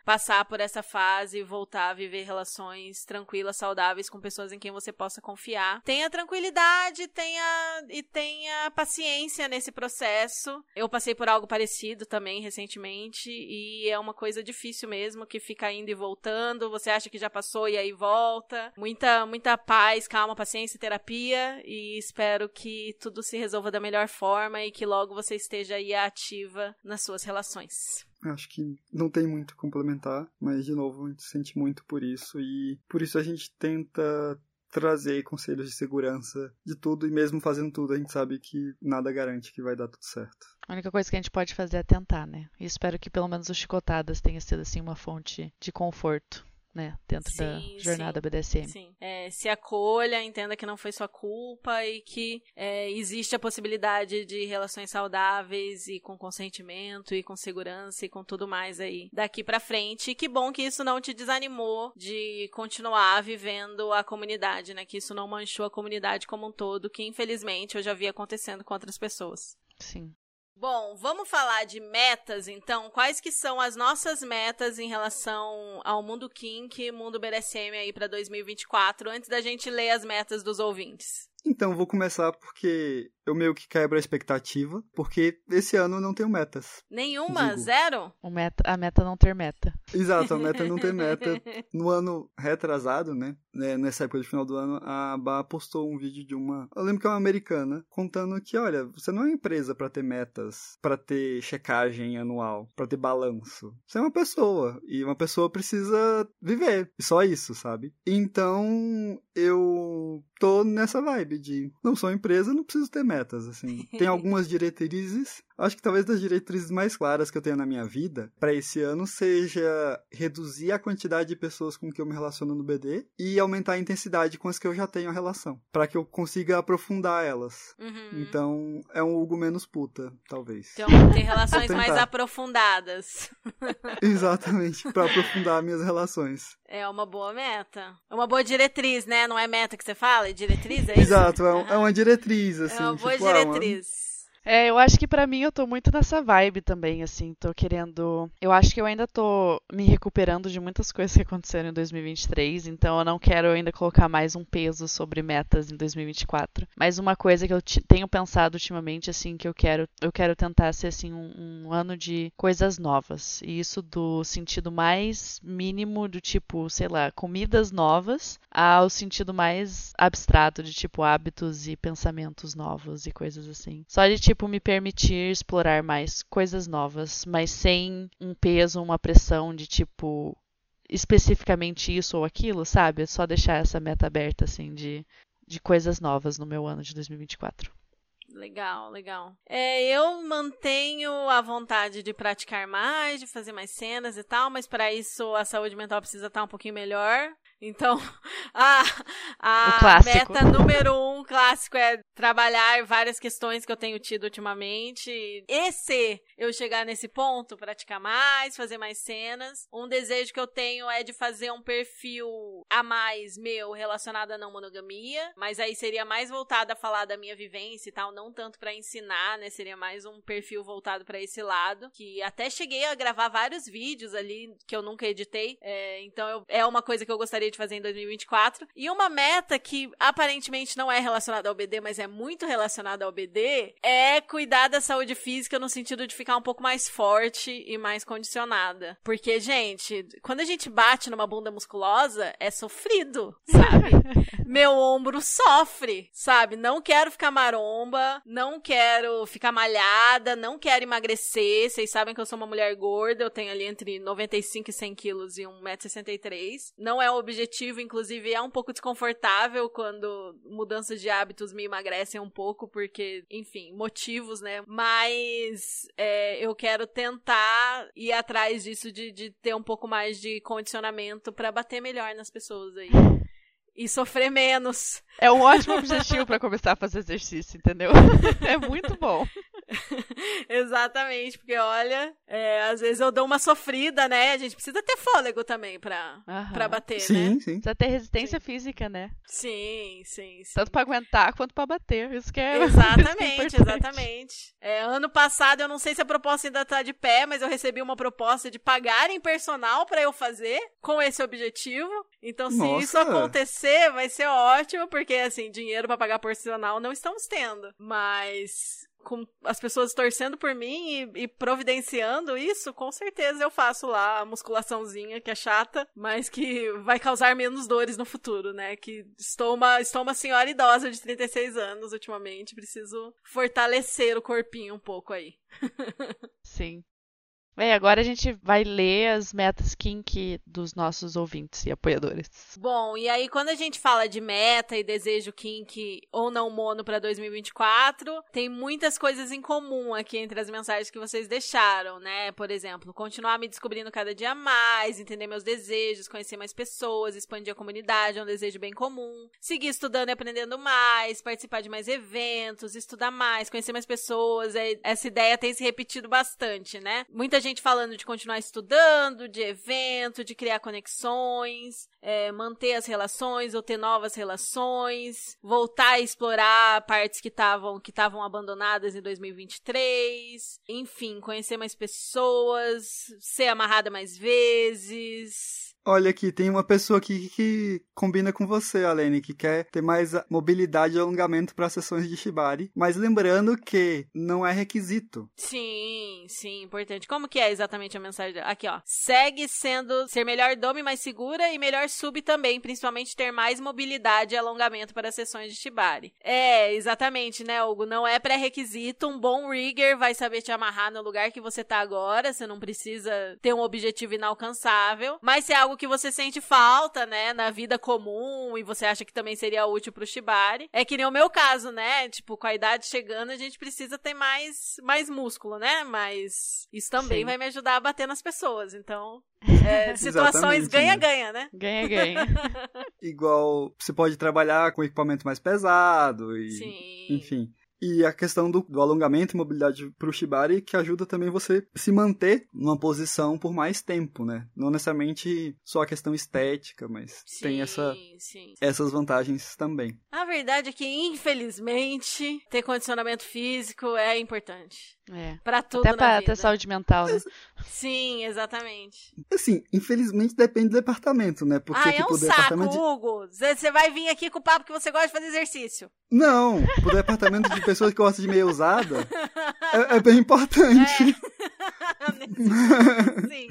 passar por essa fase e voltar a viver relações tranquilas, saudáveis com pessoas em quem você possa confiar. Tenha tranquilidade, tenha e tenha paciência nesse processo. Eu passei por algo parecido também recentemente e é uma coisa difícil mesmo que fica indo e voltando. Você acha que já passou e aí volta. Muita muita paz, calma, paciência, terapia e espero que tudo se resolva da melhor forma e que logo você esteja aí ativa nas suas relações. Acho que não tem muito a complementar, mas de novo a gente sente muito por isso e por isso a gente tenta trazer conselhos de segurança de tudo e mesmo fazendo tudo a gente sabe que nada garante que vai dar tudo certo. A única coisa que a gente pode fazer é tentar, né? E espero que pelo menos o Chicotadas tenha sido assim uma fonte de conforto. Né, dentro Sim, da jornada sim, BDSM. Sim. É, se acolha, entenda que não foi sua culpa e que é, existe a possibilidade de relações saudáveis e com consentimento e com segurança e com tudo mais aí daqui pra frente. E que bom que isso não te desanimou de continuar vivendo a comunidade, né? Que isso não manchou a comunidade como um todo, que infelizmente eu já vi acontecendo com outras pessoas. Sim. Bom, vamos falar de metas, então. Quais que são as nossas metas em relação ao mundo kink, mundo BDSM aí para 2024, antes da gente ler as metas dos ouvintes? Então, vou começar porque eu meio que quebro a expectativa, porque esse ano eu não tenho metas. Nenhuma? Digo. Zero? O meta, a meta não ter meta. Exato, a meta é não ter meta. No ano retrasado, né? né, Nessa época de final do ano, a Bá postou um vídeo de uma. Eu lembro que é uma americana, contando que, olha, você não é uma empresa pra ter metas, pra ter checagem anual, pra ter balanço. Você é uma pessoa. E uma pessoa precisa viver. E só isso, sabe? Então, eu tô nessa vibe de não sou empresa, não preciso ter assim. Tem algumas diretrizes, Acho que talvez das diretrizes mais claras que eu tenho na minha vida para esse ano seja reduzir a quantidade de pessoas com que eu me relaciono no BD e aumentar a intensidade com as que eu já tenho a relação, para que eu consiga aprofundar elas. Uhum. Então, é um Hugo menos puta, talvez. Então, tem relações mais aprofundadas. Exatamente, para aprofundar minhas relações. É uma boa meta. É uma boa diretriz, né? Não é meta que você fala? É diretriz? É isso? Exato, é, um- é uma diretriz, assim. É uma boa tipo, ah, uma- diretriz. É, eu acho que pra mim eu tô muito nessa vibe também, assim, tô querendo. Eu acho que eu ainda tô me recuperando de muitas coisas que aconteceram em 2023, então eu não quero ainda colocar mais um peso sobre metas em 2024. Mas uma coisa que eu tenho pensado ultimamente, assim, que eu quero, eu quero tentar ser assim um, um ano de coisas novas. E isso do sentido mais mínimo do tipo, sei lá, comidas novas, ao sentido mais abstrato de tipo hábitos e pensamentos novos e coisas assim. Só de tipo me permitir explorar mais coisas novas, mas sem um peso, uma pressão de tipo especificamente isso ou aquilo, sabe? Só deixar essa meta aberta assim de de coisas novas no meu ano de 2024. Legal, legal. É, eu mantenho a vontade de praticar mais, de fazer mais cenas e tal, mas para isso a saúde mental precisa estar um pouquinho melhor. Então, a, a meta número um clássico é trabalhar várias questões que eu tenho tido ultimamente. E se eu chegar nesse ponto, praticar mais, fazer mais cenas. Um desejo que eu tenho é de fazer um perfil a mais meu relacionado à não monogamia, mas aí seria mais voltado a falar da minha vivência e tal, não tanto pra ensinar, né? Seria mais um perfil voltado pra esse lado, que até cheguei a gravar vários vídeos ali que eu nunca editei. É, então eu- é uma coisa que eu gostaria de fazer em 2024. E uma meta que aparentemente não é relacionada ao BD, mas é muito relacionada ao BD, é cuidar da saúde física no sentido de ficar um pouco mais forte e mais condicionada. Porque, gente, quando a gente bate numa bunda musculosa, é sofrido, sabe? Meu ombro sofre, sabe? Não quero ficar maromba, não quero ficar malhada, não quero emagrecer. Vocês sabem que eu sou uma mulher gorda, eu tenho ali entre 95 e 100 quilos e 1,63m. Não é o objetivo, inclusive é um pouco desconfortável quando mudanças de hábitos me emagrecem um pouco, porque, enfim, motivos, né? Mas é, eu quero tentar ir atrás disso, de, de ter um pouco mais de condicionamento pra bater melhor nas pessoas aí. E sofrer menos. É um ótimo objetivo pra começar a fazer exercício, entendeu? É muito bom. Exatamente, porque olha, é, às vezes eu dou uma sofrida, né? A gente precisa ter fôlego também pra, pra bater, Sim, né? sim. Precisa ter resistência física, né? Sim, sim, sim. Tanto pra aguentar quanto pra bater. Isso que é Exatamente, isso que é exatamente. É, ano passado, eu não sei se a proposta ainda tá de pé, mas eu recebi uma proposta de pagarem personal pra eu fazer com esse objetivo. Então, se Nossa! isso acontecer, vai ser ótimo, porque, assim, dinheiro pra pagar personal não estamos tendo. Mas. Com as pessoas torcendo por mim e, e providenciando isso, com certeza eu faço lá a musculaçãozinha que é chata, mas que vai causar menos dores no futuro, né? Que estou uma, estou uma senhora idosa de 36 anos ultimamente, preciso fortalecer o corpinho um pouco aí. Sim. Bem, agora a gente vai ler as metas kink dos nossos ouvintes e apoiadores. Bom, e aí quando a gente fala de meta e desejo kink ou não mono pra 2024, tem muitas coisas em comum aqui entre as mensagens que vocês deixaram, né? Por exemplo, continuar me descobrindo cada dia mais, entender meus desejos, conhecer mais pessoas, expandir a comunidade, é um desejo bem comum. Seguir estudando e aprendendo mais, participar de mais eventos, estudar mais, conhecer mais pessoas. é- Essa ideia tem se repetido bastante, né? Muita gente falando de continuar estudando, de evento, de criar conexões, é, manter as relações ou ter novas relações, voltar a explorar partes que estavam que estavam abandonadas em 2023, enfim, conhecer mais pessoas, ser amarrada mais vezes. Olha aqui, tem uma pessoa aqui que combina com você, Alene, que quer ter mais mobilidade e alongamento para sessões de Shibari. Mas lembrando que não é requisito. Sim, sim, importante. Como que é exatamente a mensagem? Aqui, ó. Segue sendo ser melhor dome, mais segura e melhor sub também, principalmente ter mais mobilidade e alongamento para sessões de Shibari. É, exatamente, né, Hugo? Não é pré-requisito. Um bom rigger vai saber te amarrar no lugar que você tá agora. Você não precisa ter um objetivo inalcançável. Mas se é algo que você sente falta, né, na vida comum e você acha que também seria útil pro Shibari. É que nem o meu caso, né? Tipo, com a idade chegando, a gente precisa ter mais, mais músculo, né? Mas isso também Sim. vai me ajudar a bater nas pessoas. Então, é, situações Exatamente, ganha-ganha, né? Ganha, ganha. Igual você pode trabalhar com equipamento mais pesado e. Sim. Enfim. E a questão do, do alongamento e mobilidade pro Shibari que ajuda também você se manter numa posição por mais tempo, né? Não necessariamente só a questão estética, mas tem essa, Sim, sim. essas vantagens também. A verdade é que, infelizmente, ter condicionamento físico é importante. É. Pra tudo Até na pra vida. ter saúde mental, né? Sim, exatamente. Assim, infelizmente depende do departamento, né? Porque, ah, é tipo, um o saco, departamento de... Hugo. Você vai vir aqui com o papo que você gosta de fazer exercício. Não, pro departamento de pessoas que gostam de meia usada, é, é bem importante. Sim.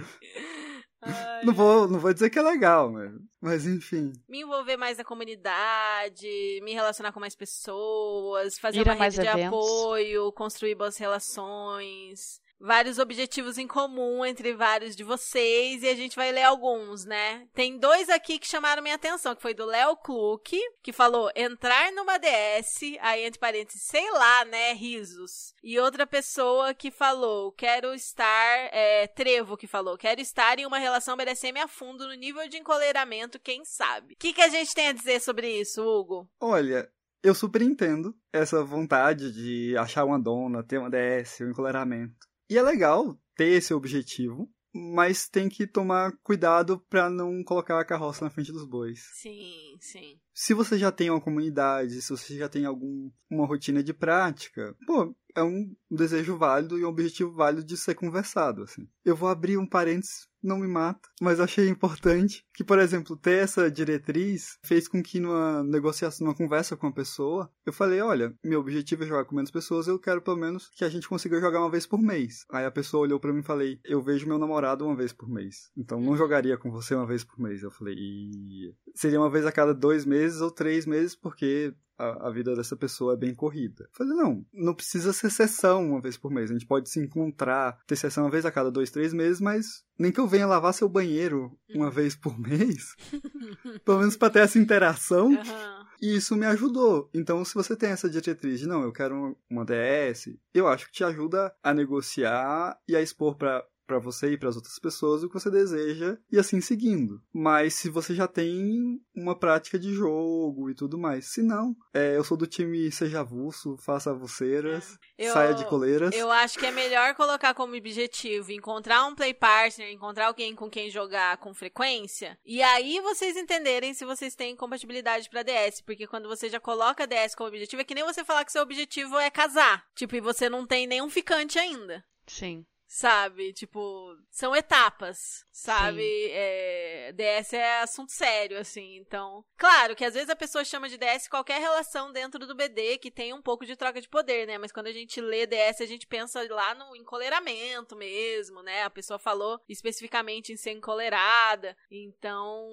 Ai, Não vou, não vou dizer que é legal, mas, mas enfim. Me envolver mais na comunidade, me relacionar com mais pessoas, fazer Ir a uma mais rede de eventos. apoio, construir boas relações. Vários objetivos em comum entre vários de vocês e a gente vai ler alguns, né? Tem dois aqui que chamaram minha atenção, que foi do Léo Kluck, que falou entrar numa DS, aí entre parênteses, sei lá, né, risos. E outra pessoa que falou, quero estar, é, Trevo que falou, quero estar em uma relação BDSM a fundo no nível de encoleiramento, quem sabe. O que, que a gente tem a dizer sobre isso, Hugo? Olha, eu super entendo essa vontade de achar uma dona, ter uma DS, um encoleramento. E é legal ter esse objetivo, mas tem que tomar cuidado pra não colocar a carroça na frente dos bois. Sim, sim. Se você já tem uma comunidade, se você já tem algum uma rotina de prática, pô, é um desejo válido e um objetivo válido de ser conversado, assim. Eu vou abrir um parênteses, não me mata, mas achei importante que, por exemplo, ter essa diretriz fez com que numa negociação, numa conversa com a pessoa, eu falei, olha, meu objetivo é jogar com menos pessoas, eu quero pelo menos que a gente consiga jogar uma vez por mês. Aí a pessoa olhou pra mim e falei, eu vejo meu namorado uma vez por mês, então não jogaria com você uma vez por mês. Eu falei, e seria uma vez a cada dois meses ou três meses, porque a, a vida dessa pessoa é bem corrida. Eu falei, não, não precisa ser sessão uma vez por mês. A gente pode se encontrar, ter sessão uma vez a cada dois, três meses, mas nem que eu venha lavar seu banheiro uma vez por mês. pelo menos pra ter essa interação. Aham. E isso me ajudou. Então, se você tem essa diretriz de não, eu quero uma DS, eu acho que te ajuda a negociar e a expor pra para você e para as outras pessoas o que você deseja e assim seguindo. Mas se você já tem uma prática de jogo e tudo mais, se não, é, eu sou do time seja avulso, faça avulseiras, Eu- saia de coleiras. Eu acho que é melhor colocar como objetivo encontrar um play partner, encontrar alguém com quem jogar com frequência, e aí vocês entenderem se vocês têm compatibilidade pra DS, porque quando você já coloca a DS como objetivo, é que nem você falar que seu objetivo é casar, tipo, e você não tem nenhum ficante ainda. Sim. Sabe? Tipo, são etapas, sabe? É, DS é assunto sério, assim. Então, claro que às vezes a pessoa chama de DS qualquer relação dentro do BD que tem um pouco de troca de poder, né? Mas quando a gente lê DS, a gente pensa lá no encoleiramento mesmo, né? A pessoa falou especificamente em ser encolerada. Então.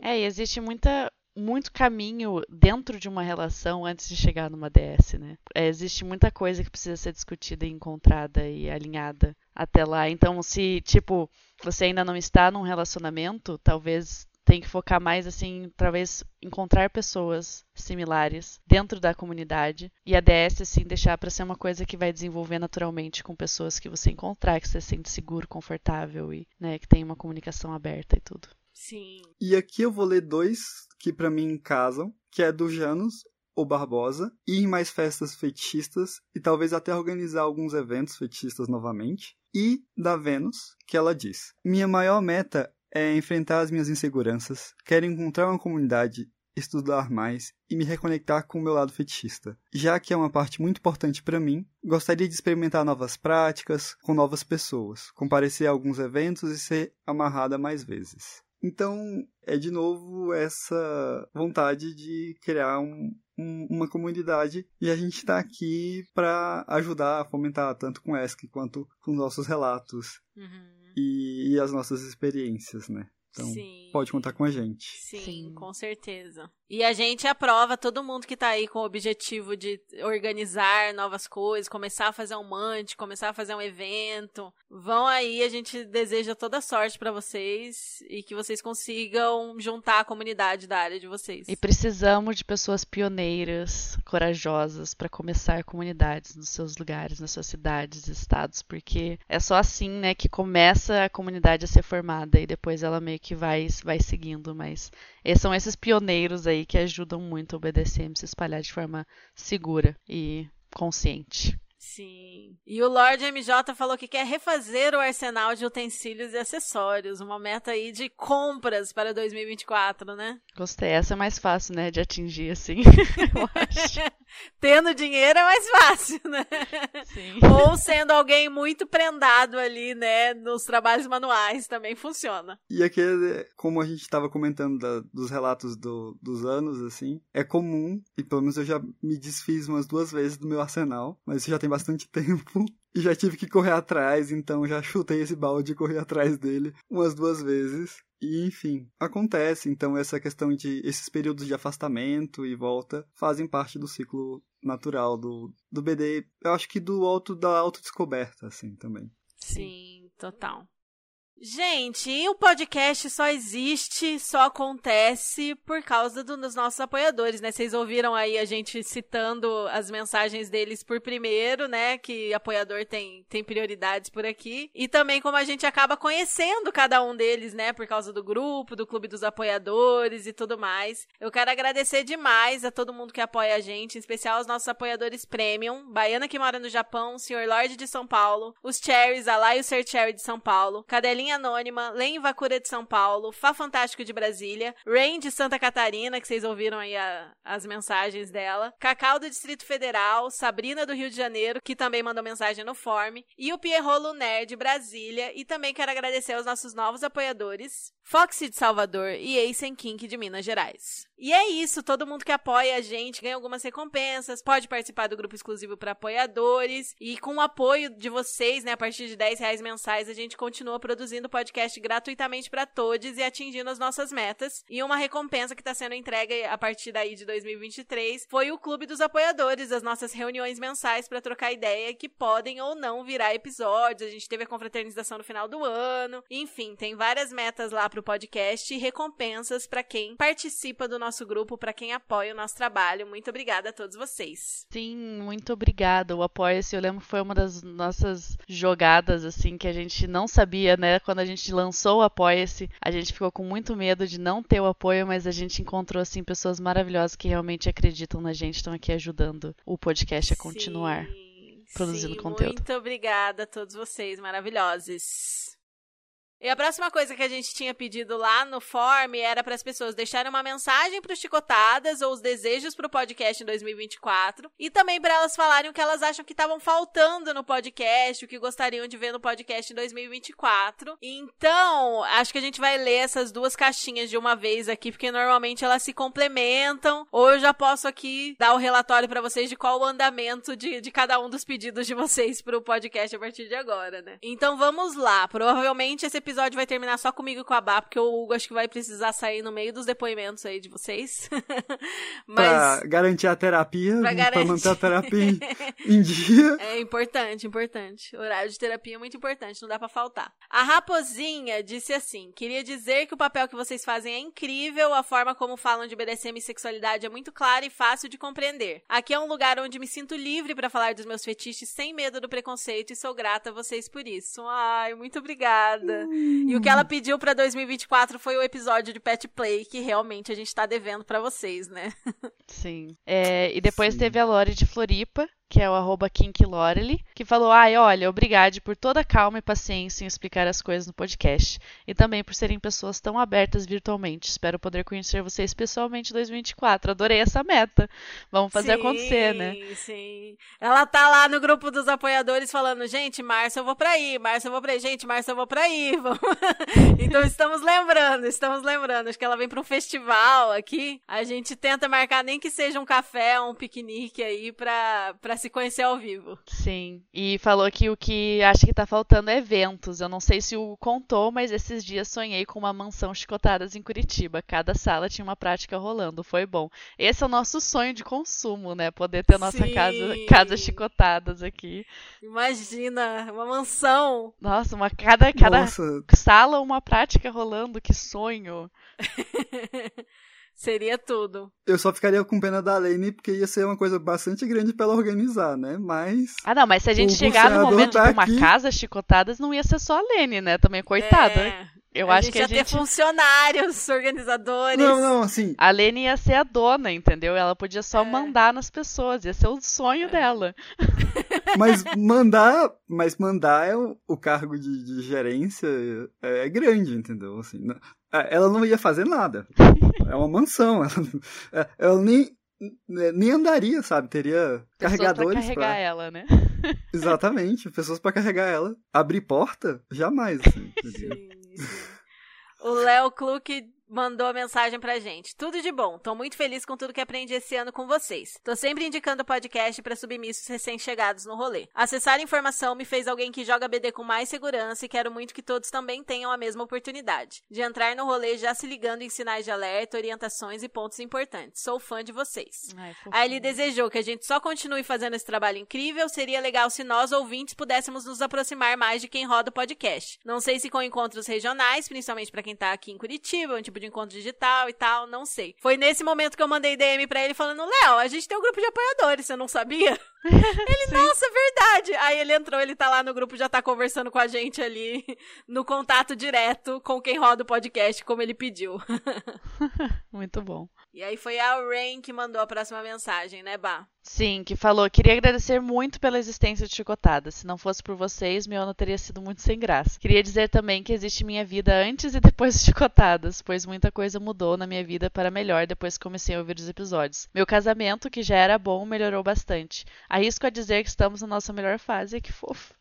É, e existe muita, muito caminho dentro de uma relação antes de chegar numa DS, né? É, existe muita coisa que precisa ser discutida e encontrada e alinhada até lá. Então, se, tipo, você ainda não está num relacionamento, talvez tem que focar mais assim, talvez encontrar pessoas similares dentro da comunidade e a DS assim deixar para ser uma coisa que vai desenvolver naturalmente com pessoas que você encontrar, que você se sente seguro, confortável e, né, que tem uma comunicação aberta e tudo. Sim. E aqui eu vou ler dois que pra mim casam, que é do Janus ou Barbosa, ir em mais festas fetichistas e talvez até organizar alguns eventos fetichistas novamente. E da Vênus, que ela diz: Minha maior meta é enfrentar as minhas inseguranças, quero encontrar uma comunidade, estudar mais e me reconectar com o meu lado fetichista. Já que é uma parte muito importante para mim, gostaria de experimentar novas práticas com novas pessoas, comparecer a alguns eventos e ser amarrada mais vezes. Então, é de novo essa vontade de criar um, um- uma comunidade e a gente está aqui para ajudar a fomentar tanto com ESC quanto com nossos relatos Uhum. e, e as nossas experiências, né? Então, Sim. pode contar com a gente. Sim, Sim. com certeza. E a gente aprova todo mundo que tá aí com o objetivo de organizar novas coisas, começar a fazer um monte, começar a fazer um evento. Vão aí, a gente deseja toda sorte pra vocês e que vocês consigam juntar a comunidade da área de vocês. E precisamos de pessoas pioneiras, corajosas, para começar comunidades nos seus lugares, nas suas cidades, estados, porque é só assim, né, que começa a comunidade a ser formada e depois ela meio que vai, vai seguindo. Mas são esses pioneiros aí que ajudam muito o BDSM se espalhar de forma segura e consciente. Sim. E o Lord MJ falou que quer refazer o arsenal de utensílios e acessórios, uma meta aí de compras para 2024, né? Gostei. Essa é mais fácil, né, de atingir, assim, eu acho. Tendo dinheiro é mais fácil, né? Sim. Ou sendo alguém muito prendado ali, né, nos trabalhos manuais também funciona. E aquele, como a gente estava comentando da- dos relatos do- dos anos, assim, é comum, e pelo menos eu já me desfiz umas duas vezes do meu arsenal, mas isso já tem bastante tempo. E já tive que correr atrás, então já chutei esse balde e corri atrás dele umas duas vezes. E enfim, acontece. Então essa questão de esses períodos de afastamento e volta fazem parte do ciclo natural do, do BD. Eu acho que do auto da autodescoberta, assim, também. Sim, total. Gente, o podcast só existe, só acontece por causa do- dos nossos apoiadores, né? Vocês ouviram aí a gente citando as mensagens deles por primeiro, né? Que apoiador tem, tem prioridades por aqui. E também como a gente acaba conhecendo cada um deles, né? Por causa do grupo, do clube dos apoiadores e tudo mais. Eu quero agradecer demais a todo mundo que apoia a gente, em especial aos nossos apoiadores premium, Baiana que mora no Japão, Sr. Lorde de São Paulo, os Cherries, a Lá e o Ser Cherry de São Paulo, Cadelinha Anônima, Len Vacura de São Paulo, Fá Fantástico de Brasília, Rain de Santa Catarina, que vocês ouviram aí a- as mensagens dela, Cacau do Distrito Federal, Sabrina do Rio de Janeiro, que também mandou mensagem no form, e o Pierrot Luner de Brasília, e também quero agradecer aos nossos novos apoiadores, Foxy de Salvador e Ace Kink de Minas Gerais. E é isso, todo mundo que apoia a gente ganha algumas recompensas, pode participar do grupo exclusivo para apoiadores, e com o apoio de vocês, né, a partir de 10 reais mensais, a gente continua produzindo podcast gratuitamente para todos e atingindo as nossas metas. E uma recompensa que está sendo entregue a partir daí de 2023 foi o Clube dos Apoiadores, as nossas reuniões mensais para trocar ideia que podem ou não virar episódios. A gente teve a confraternização no final do ano. Enfim, tem várias metas lá pro podcast e recompensas para quem participa do nosso grupo, para quem apoia o nosso trabalho. Muito obrigada a todos vocês. Sim, muito obrigada. O Apoia-se, eu lembro que foi uma das nossas jogadas, assim, que a gente não sabia, né? Quando a gente lançou o Apoia-se, a gente ficou com muito medo de não ter o apoio, mas a gente encontrou, assim, pessoas maravilhosas que realmente acreditam na gente, estão aqui ajudando o podcast a continuar. Sim, produzindo sim, conteúdo. Muito obrigada a todos vocês, maravilhosos. E a próxima coisa que a gente tinha pedido lá no form era para as pessoas deixarem uma mensagem para os Chicotadas ou os desejos para o podcast em 2024 e também para elas falarem o que elas acham que estavam faltando no podcast, o que gostariam de ver no podcast em 2024. Então, acho que a gente vai ler essas duas caixinhas de uma vez aqui, porque normalmente elas se complementam. Ou eu já posso aqui dar o relatório para vocês de qual o andamento de, de cada um dos pedidos de vocês pro podcast a partir de agora, né? Então vamos lá. Provavelmente esse episódio vai terminar só comigo e com a Bá, porque o Hugo acho que vai precisar sair no meio dos depoimentos aí de vocês. Pra garantir a terapia, Pra pra, garantir. manter a terapia em, em dia. É importante, importante. Horário de terapia é muito importante, não dá pra faltar. A Raposinha disse assim: queria dizer que o papel que vocês fazem é incrível, a forma como falam de BDSM e sexualidade é muito clara e fácil de compreender. Aqui é um lugar onde me sinto livre pra falar dos meus fetiches sem medo do preconceito e sou grata a vocês por isso. Ai, muito obrigada. E o que ela pediu pra 2024 foi o episódio de Pet Play, que realmente a gente tá devendo pra vocês, né? Sim. É, e depois Sim. teve a Lore de Floripa, que é o arroba que falou, ai, olha, obrigado por toda a calma e paciência em explicar as coisas no podcast. E também por serem pessoas tão abertas virtualmente. Espero poder conhecer vocês pessoalmente em 2024. Adorei essa meta. Vamos fazer Sim, acontecer, né? Sim. Ela tá lá no grupo dos apoiadores falando, gente, março eu vou pra aí, março eu vou pra aí, gente, março eu vou pra aí. Vamos... então estamos lembrando, estamos lembrando. Acho que ela vem pra um festival aqui. A gente tenta marcar nem que seja um café, um piquenique aí pra, pra se conhecer ao vivo. Sim. E falou que o que acha que tá faltando é eventos. Eu não sei se o contou, mas esses dias sonhei com uma mansão chicotadas em Curitiba. Cada sala tinha uma prática rolando. Foi bom. Esse é o nosso sonho de consumo, né? Poder ter nossa Sim. casa, casa chicotadas aqui. Imagina, uma mansão. Nossa, uma cada, cada Nossa, sala uma prática rolando. Que sonho. Seria tudo. eu só ficaria com pena da Lene porque ia ser uma coisa bastante grande pra ela organizar, né? Mas. Ah, não, mas se a gente chegar no momento tá de uma aqui. casa chicotadas, não ia ser só a Lene, né? Também, coitada. É, Eu a acho gente que a ia ter funcionários, organizadores. Não, não, assim. A Lene ia ser a dona, entendeu? Ela podia só É. mandar nas pessoas, ia ser o sonho dela. Mas mandar, mas mandar é o, o cargo de, de gerência é, é grande, entendeu? Assim, não- é, ela não ia fazer nada. É uma mansão. Ela, é, ela nem, nem andaria, sabe? Teria Pessoas pra carregadores carregar pra- ela, né? Exatamente, pessoas pra carregar ela. Abrir porta? Jamais, assim. Sim, sim. O Léo Kluck mandou mensagem pra gente. Tudo de bom. Tô muito feliz com tudo que aprendi esse ano com vocês. Tô sempre indicando o podcast pra submissos recém-chegados no rolê. Acessar a informação me fez alguém que joga BD com mais segurança e quero muito que todos também tenham a mesma oportunidade. De entrar no rolê já se ligando em sinais de alerta, orientações e pontos importantes. Sou fã de vocês. Ai, Aí ele desejou que a gente só continue fazendo esse trabalho incrível. Seria legal se nós, ouvintes, pudéssemos nos aproximar mais de quem roda o podcast. Não sei se com encontros regionais, principalmente pra quem tá aqui em Curitiba, um tipo de encontro digital e tal, não sei. Foi nesse momento que eu mandei DM pra ele falando: Léo, a gente tem um grupo de apoiadores, você não sabia? ele, nossa, verdade. Aí ele entrou, ele tá lá no grupo, já tá conversando com a gente ali, no contato direto com quem roda o podcast, como ele pediu. Muito bom. E aí foi a Rain que mandou a próxima mensagem, né, Bah? Sim, que falou, queria agradecer muito pela existência de Chicotada. Se não fosse por vocês, meu ano teria sido muito sem graça. Queria dizer também que existe minha vida antes e depois de Chicotadas, pois muita coisa mudou na minha vida para melhor depois que comecei a ouvir os episódios. Meu casamento, que já era bom, melhorou bastante. Arrisco a dizer que estamos na nossa melhor fase, que fofo.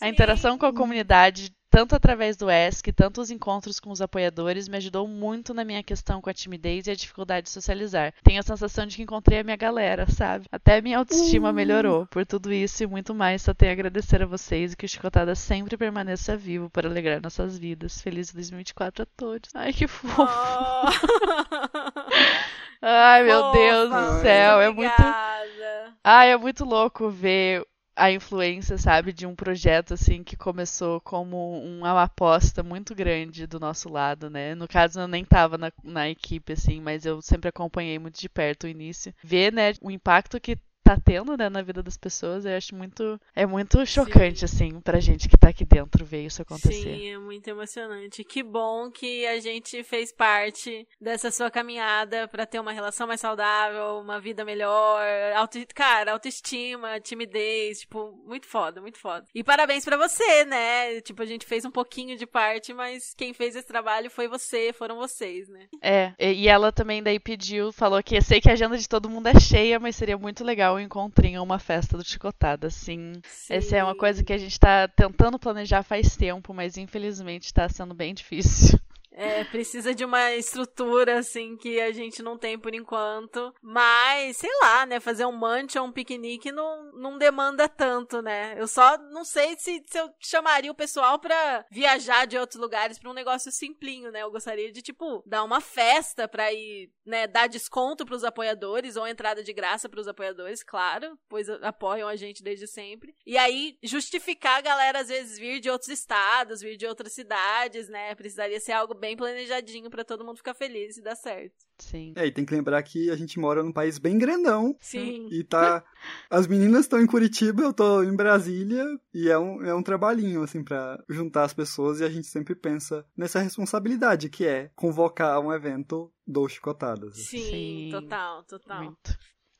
A interação com a comunidade, tanto através do ESC, tanto os encontros com os apoiadores, me ajudou muito na minha questão com a timidez e a dificuldade de socializar. Tenho a sensação de que encontrei a minha galera, sabe? Até minha autoestima melhorou. Por tudo isso e muito mais, só tenho a agradecer a vocês e que o Chicotada sempre permaneça vivo para alegrar nossas vidas. Feliz 2024 a todos. Ai, que fofo. Oh. Ai, meu Fofa, Deus do céu. É muito. obrigada. Ai, é muito louco ver a influência, sabe, de um projeto assim que começou como uma aposta muito grande do nosso lado, né? No caso, eu nem tava na, na equipe, assim, mas eu sempre acompanhei muito de perto o início. Ver, né, o impacto que tá tendo, né, na vida das pessoas, eu acho muito. É muito chocante, assim, pra gente que tá aqui dentro ver isso acontecer. Sim, é muito emocionante. Que bom que a gente fez parte dessa sua caminhada pra ter uma relação mais saudável, uma vida melhor, auto... cara, autoestima, timidez, tipo, muito foda, muito foda. E parabéns pra você, né? Tipo, a gente fez um pouquinho de parte, mas quem fez esse trabalho foi você, foram vocês, né? É, e e ela também daí pediu, falou que eu sei que a agenda de todo mundo é cheia, mas seria muito legal um encontrinho, uma festa do Chicotada, assim. Essa é uma Sim. coisa que a gente tá tentando planejar faz tempo, mas infelizmente tá sendo bem difícil. É, precisa de uma estrutura, assim, que a gente não tem por enquanto. Mas, sei lá, né? Fazer um munch ou um piquenique não, não demanda tanto, né? Eu só não sei se, se eu chamaria o pessoal pra viajar de outros lugares pra um negócio simplinho, né? Eu gostaria de, tipo, dar uma festa pra ir, né? Dar desconto pros apoiadores ou entrada de graça pros apoiadores, claro, pois apoiam a gente desde sempre. E aí, justificar a galera, às vezes, vir de outros estados, vir de outras cidades, né? Precisaria ser algo bem planejadinho pra todo mundo ficar feliz e dar certo. Sim. É, e tem que lembrar que a gente mora num país bem grandão. Sim. E tá. As meninas estão em Curitiba, eu tô em Brasília. E é um, é um trabalhinho, assim, pra juntar as pessoas. E a gente sempre pensa nessa responsabilidade, que é convocar um evento do Chicotadas. Sim, Sim. total, total. Muito.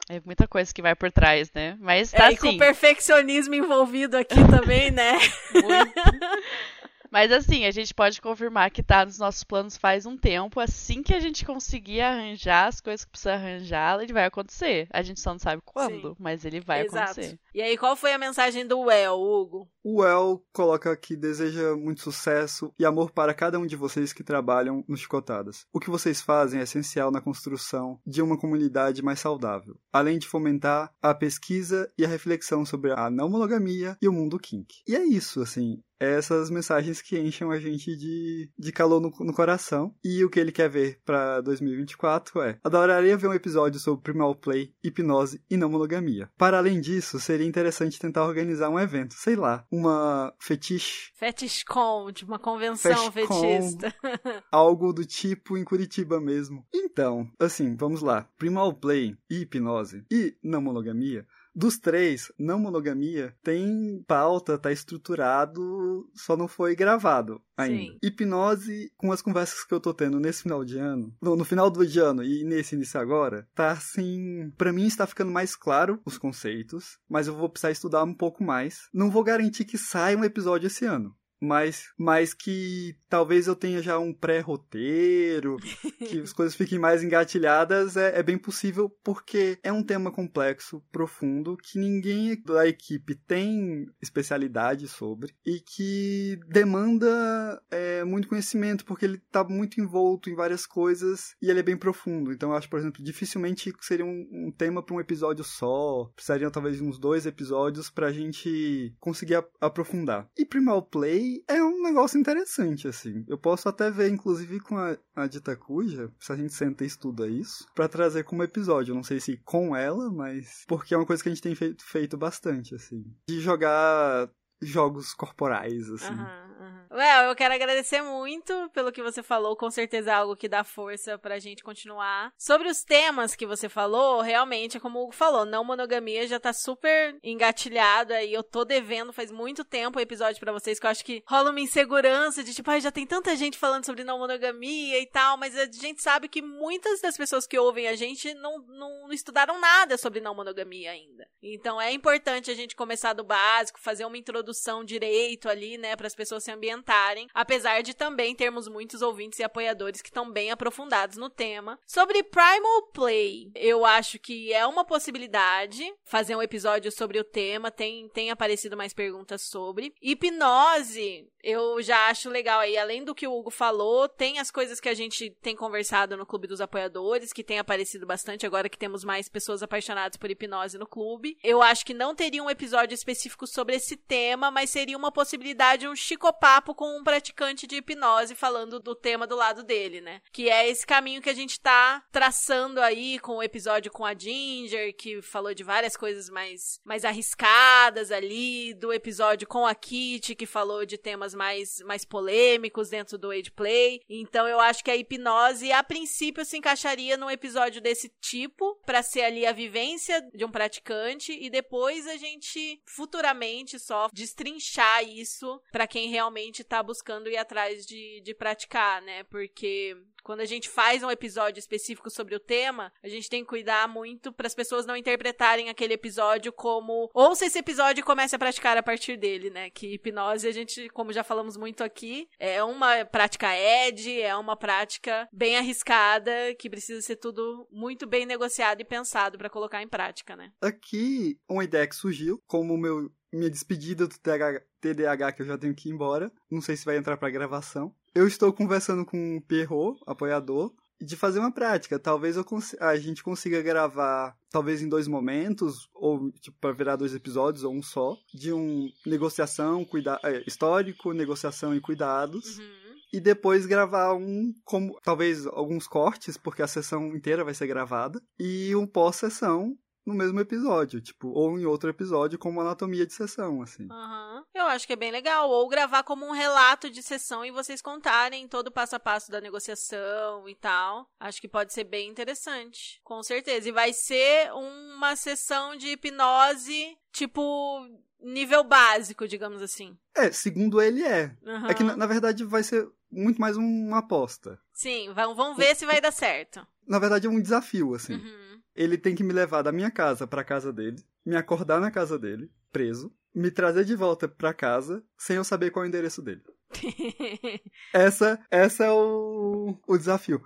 É muita coisa que vai por trás, né? Mas É, tá e com assim. perfeccionismo envolvido aqui também, né? muito. Mas assim, a gente pode confirmar que tá nos nossos planos faz um tempo. Assim que a gente conseguir arranjar as coisas que precisa arranjar, ele vai acontecer. A gente só não sabe quando, Sim. mas ele vai Exato. acontecer. E aí, qual foi a mensagem do Well, Hugo? O El coloca que deseja muito sucesso e amor para cada um de vocês que trabalham no Chicotadas. O que vocês fazem é essencial na construção de uma comunidade mais saudável, além de fomentar a pesquisa e a reflexão sobre a não monogamia e o mundo kink. E é isso, assim. É essas mensagens que enchem a gente de, de calor no, no coração. E o que ele quer ver pra 2024 é: adoraria ver um episódio sobre Primal Play, hipnose e não monogamia. Para além disso, seria interessante tentar organizar um evento, sei lá, uma fetiche, FetishCon, de uma convenção FetishCon. fetista. algo do tipo em Curitiba mesmo. Então, assim, vamos lá. Primal Play e hipnose e não monogamia. Dos três, não monogamia tem pauta, tá estruturado, só não foi gravado ainda. Sim. Hipnose, com as conversas que eu tô tendo nesse final de ano, no, no final do de ano e nesse início agora, tá assim, pra mim está ficando mais claro os conceitos, mas eu vou precisar estudar um pouco mais. Não vou garantir que saia um episódio esse ano. Mas, mas que talvez eu tenha já um pré-roteiro, que as coisas fiquem mais engatilhadas, é, é bem possível, porque é um tema complexo, profundo, que ninguém da equipe tem especialidade sobre e que demanda é, muito conhecimento, porque ele está muito envolto em várias coisas e ele é bem profundo. Então, eu acho, por exemplo, dificilmente seria um, um tema para um episódio só. Precisariam talvez de uns dois episódios para a gente conseguir aprofundar. E Primal Play é um negócio interessante, assim. Eu posso até ver, inclusive, com a, a Dita Cuja, se a gente senta e estuda isso, para trazer como episódio. Não sei se com ela, mas. Porque é uma coisa que a gente tem feito, feito bastante, assim. De jogar jogos corporais, assim. Aham, aham. Well, eu quero agradecer muito pelo que você falou, com certeza é algo que dá força pra gente continuar. Sobre os temas que você falou, realmente, é como o Hugo falou, não monogamia já tá super engatilhado aí. Eu tô devendo faz muito tempo o episódio pra vocês, que eu acho que rola uma insegurança de tipo, ai, já tem tanta gente falando sobre não monogamia e tal, mas a gente sabe que muitas das pessoas que ouvem a gente não, não, não estudaram nada sobre não monogamia ainda. Então é importante a gente começar do básico, fazer uma introdução direito ali, né, para as pessoas se ambientarem. Apesar de também termos muitos ouvintes e apoiadores que estão bem aprofundados no tema. Sobre Primal Play, eu acho que é uma possibilidade fazer um episódio sobre o tema. Tem, tem aparecido mais perguntas sobre. Hipnose, eu já acho legal aí. Além do que o Hugo falou, tem as coisas que a gente tem conversado no Clube dos Apoiadores, que tem aparecido bastante agora que temos mais pessoas apaixonadas por hipnose no clube. Eu acho que não teria um episódio específico sobre esse tema, mas seria uma possibilidade, um chicopapo com um praticante de hipnose falando do tema do lado dele, né? Que é esse caminho que a gente tá traçando aí com o episódio com a Ginger, que falou de várias coisas mais, mais arriscadas ali, do episódio com a Kitty, que falou de temas mais, mais polêmicos dentro do Age Play. Então eu acho que a hipnose, a princípio, se encaixaria num episódio desse tipo, pra ser ali a vivência de um praticante, e depois a gente futuramente só destrinchar isso pra quem realmente tá buscando ir atrás de, de praticar, né? Porque quando a gente faz um episódio específico sobre o tema, a gente tem que cuidar muito para as pessoas não interpretarem aquele episódio como ouça esse episódio e comece a praticar a partir dele, né? Que hipnose a gente, como já falamos muito aqui, é uma prática ed, é uma prática bem arriscada que precisa ser tudo muito bem negociado e pensado para colocar em prática, né? Aqui, uma ideia que surgiu, como meu, minha despedida do TDAH, que eu já tenho que ir embora. Não sei se vai entrar pra gravação. Eu estou conversando com o Pierrot, apoiador, de fazer uma prática. Talvez a gente consiga gravar, talvez em dois momentos, ou tipo, para virar dois episódios, ou um só, de um negociação, cuida é, histórico, negociação e cuidados. Uhum. E depois gravar um, como talvez alguns cortes, porque a sessão inteira vai ser gravada, e um pós-sessão no mesmo episódio, tipo, ou em outro episódio como anatomia de sessão, assim. Aham. Eu acho que é bem legal. Ou gravar como um relato de sessão e vocês contarem todo o passo a passo da negociação e tal. Acho que pode ser bem interessante. Com certeza. E vai ser uma sessão de hipnose, tipo, nível básico, digamos assim. É, segundo ele é. Aham. É que na, na verdade vai ser muito mais uma aposta. Sim, vamos, vamos ver se vai dar certo. Na verdade é um desafio, assim. Uhum. Ele tem que me levar da minha casa pra casa dele, me acordar na casa dele, preso, me trazer de volta pra casa sem eu saber qual é o endereço dele. Essa, essa é o, o desafio.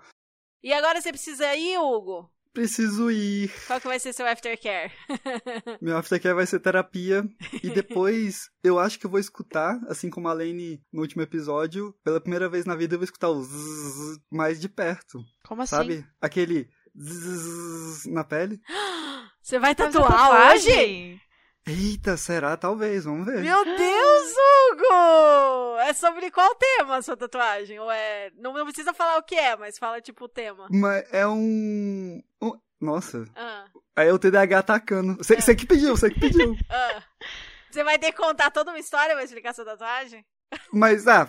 e agora você precisa ir, Hugo? Preciso ir. Qual que vai ser seu aftercare? Meu aftercare vai ser terapia. E depois eu acho que eu vou escutar, assim como a Lane no último episódio, pela primeira vez na vida eu vou escutar o zzz mais de perto. Como assim? Sabe? Aquele zzz na pele. Você vai Fazer tatuar hoje? tatuagem? Eita, será? Talvez, vamos ver. Meu Deus, Hugo! É sobre qual tema a sua tatuagem? Ou é. Não, não precisa falar o que é, mas fala tipo o tema. Mas é um. um- Nossa, Ah, aí é o TDAH atacando. Você você que pediu, você que pediu. ah. Você vai ter que contar toda uma história pra explicar sua tatuagem? Mas, ah.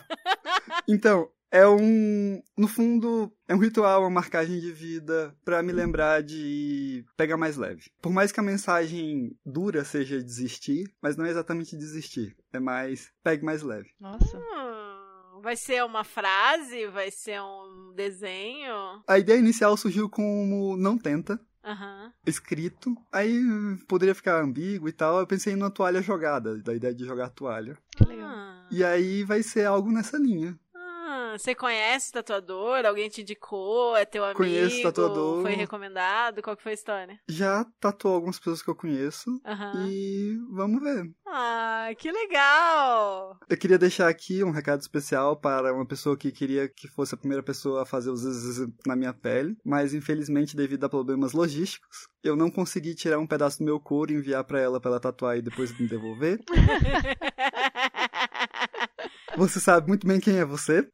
Então, é um. No fundo, é um ritual, uma marcagem de vida pra me lembrar de pegar mais leve. Por mais que a mensagem dura seja desistir, mas não é exatamente desistir. É mais pegue mais leve. Nossa. Hum, vai ser uma frase? Vai ser um desenho? A ideia inicial surgiu como não tenta. Aham. Escrito, aí poderia ficar ambíguo e tal. Eu pensei numa toalha jogada, da ideia de jogar toalha. Que legal. E aí vai ser algo nessa linha. Ah, você conhece tatuador? Alguém te indicou? É teu amigo? Conheço tatuador. Foi recomendado? Qual que foi a história? Já tatuou algumas pessoas que eu conheço. Aham. E vamos ver. Ah, que legal! Eu queria deixar aqui um recado especial para uma pessoa que queria que fosse a primeira pessoa a fazer os zzz na minha pele, mas infelizmente devido a problemas logísticos, eu não consegui tirar um pedaço do meu couro e enviar para ela para ela tatuar e depois me devolver. Você sabe muito bem quem é você,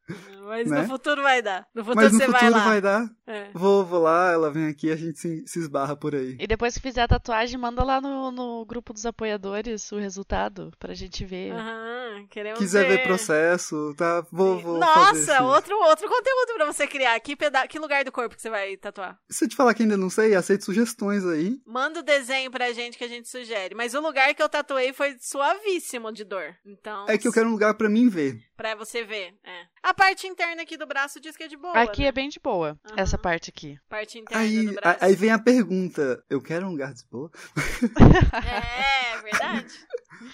Mas Né? no futuro vai dar. No futuro mas no você futuro vai lá. vai dar. É. Vou, vou lá, ela vem aqui, a gente se, se esbarra por aí. E depois que fizer a tatuagem, manda lá no, no grupo dos apoiadores o resultado pra gente ver. Aham, queremos Quiser ver ver processo, tá? Vou, vou fazer Nossa, outro, outro conteúdo pra você criar. Que, peda... que lugar do corpo que você vai tatuar? Se eu te falar que ainda não sei, aceito sugestões aí. Manda o desenho pra gente que a gente sugere. Mas o lugar que eu tatuei foi suavíssimo de dor. Então. É que eu quero um lugar pra mim ver. Pra você ver. É. A parte interna aqui do braço diz que é de boa. Aqui né? é bem de boa, Aham. essa parte aqui. Parte interna Aí, do braço. aí vem a pergunta: eu quero um lugar de boa? É, verdade.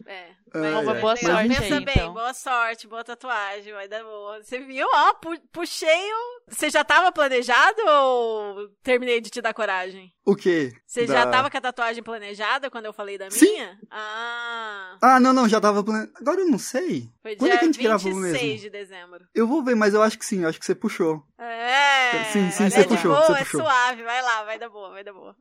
É. Mas, ai. Boa sorte Pensa aí, bem, então. boa sorte, boa tatuagem, vai dar boa. Você viu? Ó, pu- puxei o... Você já tava planejado ou terminei de te dar coragem? O quê? Você Da- já tava com a tatuagem planejada quando eu falei da Sim. minha? Ah, Ah, não, não, já tava planejando. Agora eu não sei. foi Quando dia é que a gente 26 gravou mesmo? de dezembro. Eu vou ver, mas eu acho que sim, eu acho que você puxou. É, Sim, sim, é você de puxou, boa, você é puxou. suave, vai lá, vai dar boa, vai dar boa.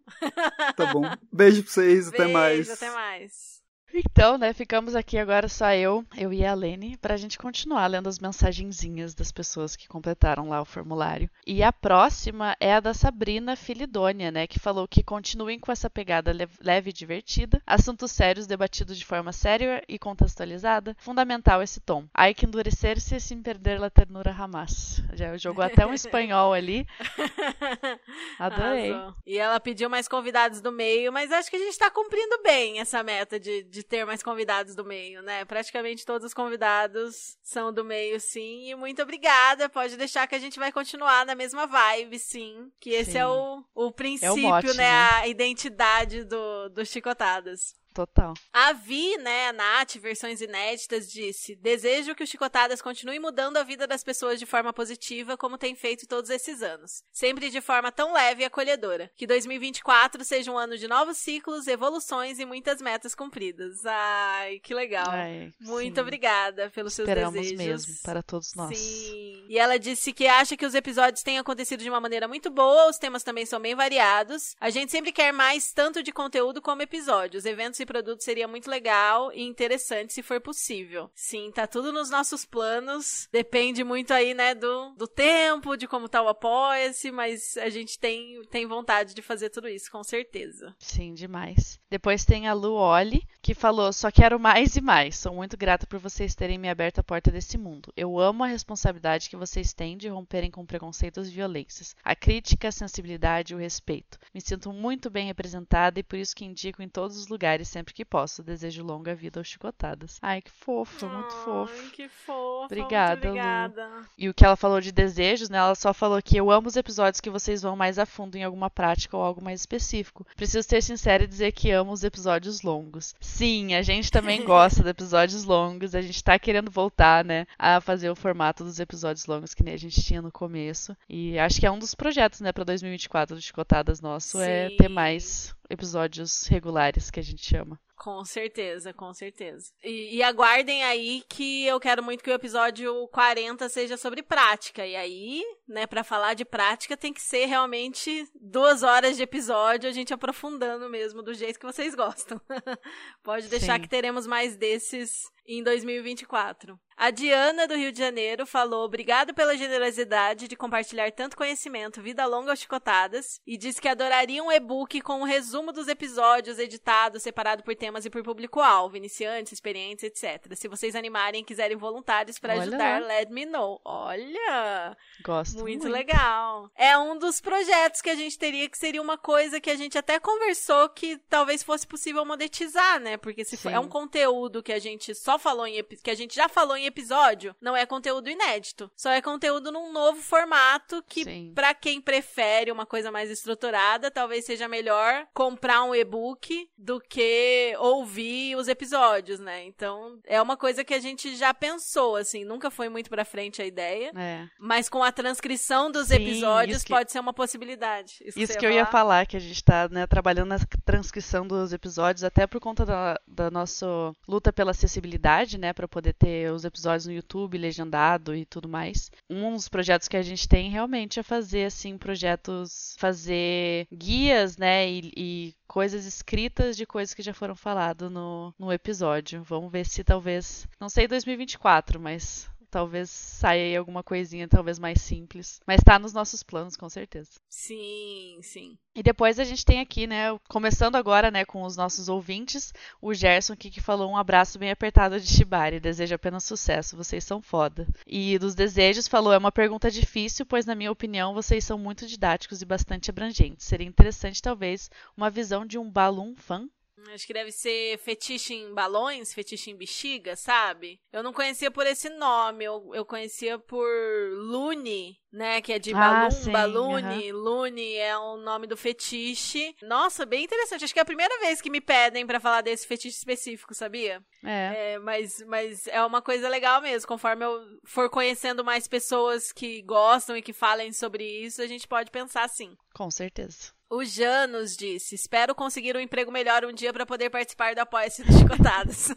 Tá bom. Beijo pra vocês, até Beijo, mais. até mais. Então, né, ficamos aqui agora só eu, eu e a Lene, pra gente continuar lendo as mensagenzinhas das pessoas que completaram lá o formulário. E a próxima é a da Sabrina Filidônia, né, que falou que continuem com essa pegada le- leve e divertida, assuntos sérios debatidos de forma séria e contextualizada, fundamental esse tom. Ai que endurecer-se sem perder la ternura jamás. Já jogou até um espanhol ali. Adorei. Arrasou. E ela pediu mais convidados do meio, mas acho que a gente tá cumprindo bem essa meta de, de ter mais convidados do meio, né? Praticamente todos os convidados são do meio, sim. E muito obrigada. Pode deixar que a gente vai continuar na mesma vibe, sim. Que esse Sim. é o, o princípio, mote, né? né? A identidade do, do Chicotadas. Total. A Vi, né, a Nath, versões inéditas, disse: Desejo que o Chicotadas continue mudando a vida das pessoas de forma positiva, como tem feito todos esses anos. Sempre de forma tão leve e acolhedora. Que 2024 seja um ano de novos ciclos, evoluções e muitas metas cumpridas. Ai, que legal. Ai, Muito sim. obrigada pelos seus Esperamos desejos. mesmo para todos nós. Sim. E ela disse que acha que os episódios têm acontecido de uma maneira muito boa, os temas também são bem variados. A gente sempre quer mais tanto de conteúdo como episódios. Eventos e produtos seria muito legal e interessante se for possível. Sim, tá tudo nos nossos planos. Depende muito aí, né, do, do tempo, de como tá o apoia-se, mas a gente tem, tem vontade de fazer tudo isso, com certeza. Sim, demais. Depois tem a Lu Oli, que falou: Só quero mais e mais. Sou muito grata por vocês terem me aberto a porta desse mundo. Eu amo a responsabilidade que vocês têm de romperem com preconceitos e violências. A crítica, a sensibilidade e o respeito. Me sinto muito bem representada e por isso que indico em todos os lugares sempre que posso. Desejo longa vida aos chicotadas. Ai, que fofo, muito Ai, fofo. que fofa. Obrigada, muito Lu. obrigada. E o que ela falou de desejos, né? Ela só falou que eu amo os episódios que vocês vão mais a fundo em alguma prática ou algo mais específico. Preciso ser sincera e dizer que amo os episódios longos. Sim, a gente também gosta de episódios longos. A gente tá querendo voltar, né? A fazer o formato dos episódios longos que nem a gente tinha no começo. E acho que é um dos projetos, né, pra 2024 do Chicotadas nosso é ter Sim. mais episódios regulares que a gente chama. Com certeza, com certeza. E, e aguardem aí que eu quero muito que o episódio 40 seja sobre prática. E aí, né, pra falar de prática tem que ser realmente duas horas de episódio, a gente aprofundando mesmo do jeito que vocês gostam. Pode deixar Sim. que teremos mais desses em 2024. A Diana do Rio de Janeiro falou: obrigado pela generosidade de compartilhar tanto conhecimento, vida longa aos chicotadas, e disse que adoraria um e-book com um resumo dos episódios editado, separado por temas e por público-alvo, iniciantes, experientes, etc. Se vocês animarem e quiserem voluntários para ajudar, lá. let me know. Olha! Gosto Muito, muito. legal. É um dos projetos que a gente teria que seria uma coisa que a gente até conversou que talvez fosse possível monetizar, né? Porque se for, é um conteúdo que a gente só falou em que a gente já falou em episódio, não é conteúdo inédito. Só é conteúdo num novo formato que pra quem prefere uma coisa mais estruturada, talvez seja melhor comprar um e-book do que ouvir os episódios, né? Então, é uma coisa que a gente já pensou assim, nunca foi muito pra frente a ideia. É. Mas com a transcrição dos Sim, episódios que- pode ser uma possibilidade. Isso, Isso que eu ia falar? falar, que a gente tá né, trabalhando na transcrição dos episódios, até por conta da, da nossa luta pela acessibilidade, né, para poder ter os episódios no YouTube legendado e tudo mais. Um dos projetos que a gente tem realmente é fazer assim projetos, fazer guias, né, e, e coisas escritas de coisas que já foram faladas no, no episódio. Vamos ver se talvez, não sei 2024, mas talvez saia aí alguma coisinha talvez mais simples, mas tá nos nossos planos com certeza. Sim, sim. E depois a gente tem aqui, né, começando agora, né, com os nossos ouvintes, o Gerson aqui que falou um abraço bem apertado de Shibari, deseja apenas sucesso, vocês são foda. E dos desejos falou, é uma pergunta difícil, pois na minha opinião vocês são muito didáticos e bastante abrangentes. Seria interessante talvez uma visão de um balloon fan Acho que deve ser fetiche em balões, fetiche em bexiga, sabe? Eu não conhecia por esse nome, eu, eu conhecia por Lune, né? Que é de Ah, balloon, balune. Lune é o nome do fetiche. Nossa, bem interessante. Acho que é a primeira vez que me pedem pra falar desse fetiche específico, sabia? É. É, mas, mas é uma coisa legal mesmo. Conforme eu for conhecendo mais pessoas que gostam e que falem sobre isso, a gente pode pensar assim. Com certeza. O Janus disse: Espero conseguir um emprego melhor um dia pra poder participar do Apoia-se dos Chicotadas.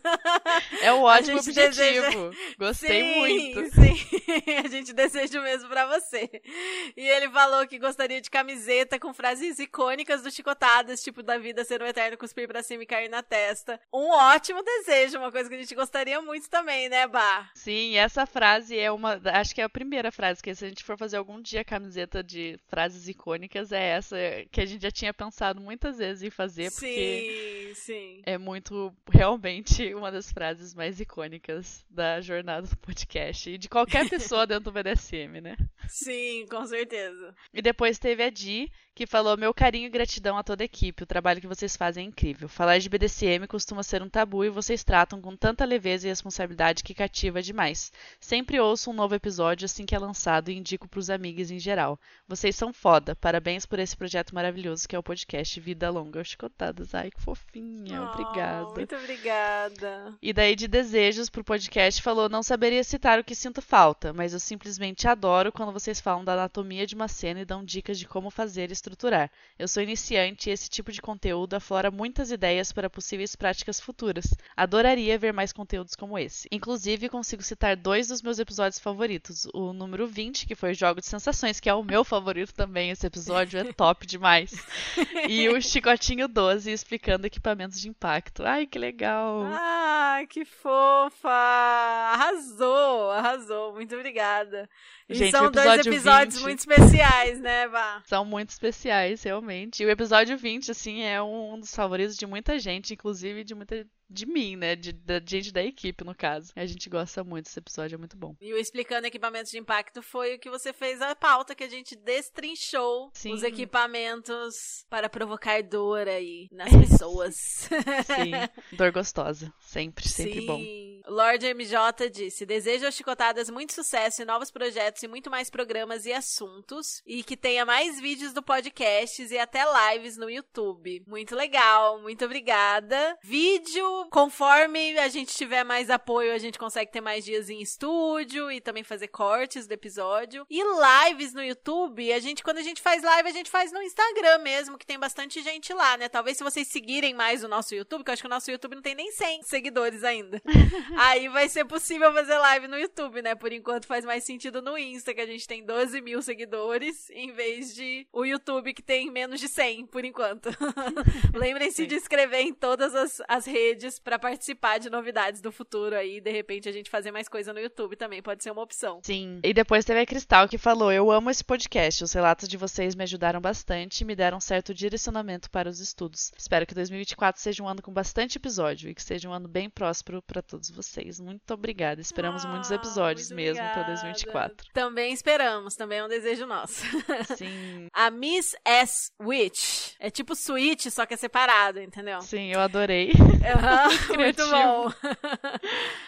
É um ótimo objetivo. Gostei sim, muito. Sim, a gente deseja o mesmo pra você. E ele falou que gostaria de camiseta com frases icônicas do Chicotadas, tipo da vida ser um eterno cuspir pra cima e cair na testa. Um ótimo desejo, uma coisa que a gente gostaria muito também, né, Bah? Sim, essa frase é uma. Acho que é a primeira frase, que se a gente for fazer algum dia camiseta de frases icônicas, é essa que a gente já tinha pensado muitas vezes em fazer, porque Sim, sim. é muito realmente uma das frases mais icônicas da jornada do podcast e de qualquer pessoa dentro do BDSM, né? Sim, com certeza. E depois teve a Di, que falou: Meu carinho e gratidão a toda a equipe. O trabalho que vocês fazem é incrível. Falar de BDSM costuma ser um tabu e vocês tratam com tanta leveza e responsabilidade que cativa demais. Sempre ouço um novo episódio assim que é lançado e indico pros amigos em geral. Vocês são foda. Parabéns por esse projeto maravilhoso que é o podcast Vida Longa aos Chicotadas. Ai, que fofinha. Oh, Obrigada. Muito obrigada. E daí de desejos pro podcast falou: não saberia citar o que sinto falta, mas eu simplesmente adoro quando vocês falam da anatomia de uma cena e dão dicas de como fazer e estruturar. Eu sou iniciante e esse tipo de conteúdo aflora muitas ideias para possíveis práticas futuras. Adoraria ver mais conteúdos como esse. Inclusive, consigo citar dois dos meus episódios favoritos. O número 20, que foi Jogo de Sensações, que é o meu favorito também. Esse episódio é top demais. E o Chicotinho 12, explicando equipamentos de impacto. Ai, que legal! Ah, que fofa! Arrasou, arrasou. Muito obrigada. E Gente, são o dois episódio episódios 20. muito especiais, né, Vá? São muito especiais, realmente. E o episódio 20, assim, é um dos favoritos de muita gente, inclusive de muita de mim, né? De, da gente da equipe, no caso. A gente gosta muito desse episódio, é muito bom. E o Explicando Equipamentos de Impacto foi o que você fez a pauta, que a gente destrinchou Sim. os equipamentos para provocar dor aí nas pessoas. Sim, dor gostosa. Sempre, sempre Sim. bom. Lord MJ disse: Desejo aos Chicotadas muito sucesso e novos projetos e muito mais programas e assuntos. E que tenha mais vídeos do podcast e até lives no YouTube. Muito legal, muito obrigada. Vídeo, conforme a gente tiver mais apoio, a gente consegue ter mais dias em estúdio e também fazer cortes do episódio. E lives no YouTube, a gente, quando a gente faz live, a gente faz no Instagram mesmo, que tem bastante gente lá, né? Talvez se vocês seguirem mais o nosso YouTube, que eu acho que o nosso YouTube não tem nem 100 seguidores ainda. Aí vai ser possível fazer live no YouTube, né? Por enquanto faz mais sentido no Insta, que a gente tem 12 mil seguidores, em vez de o YouTube, que tem menos de 100, por enquanto. Lembrem-se de inscrever em todas as, as redes pra participar de novidades do futuro aí. De repente a gente fazer mais coisa no YouTube também pode ser uma opção. Sim. E depois teve a Cristal que falou: Eu amo esse podcast. Os relatos de vocês me ajudaram bastante e me deram um certo direcionamento para os estudos. Espero que 2024 seja um ano com bastante episódio e que seja um ano bem próspero para todos vocês. Muito obrigada. Esperamos Ah, muitos episódios muito mesmo para obrigada. 2024. Também esperamos, também é um desejo nosso. Sim. A Miss S. Witch. É tipo Switch, só que é separado, entendeu? Sim, eu adorei. Aham, muito bom.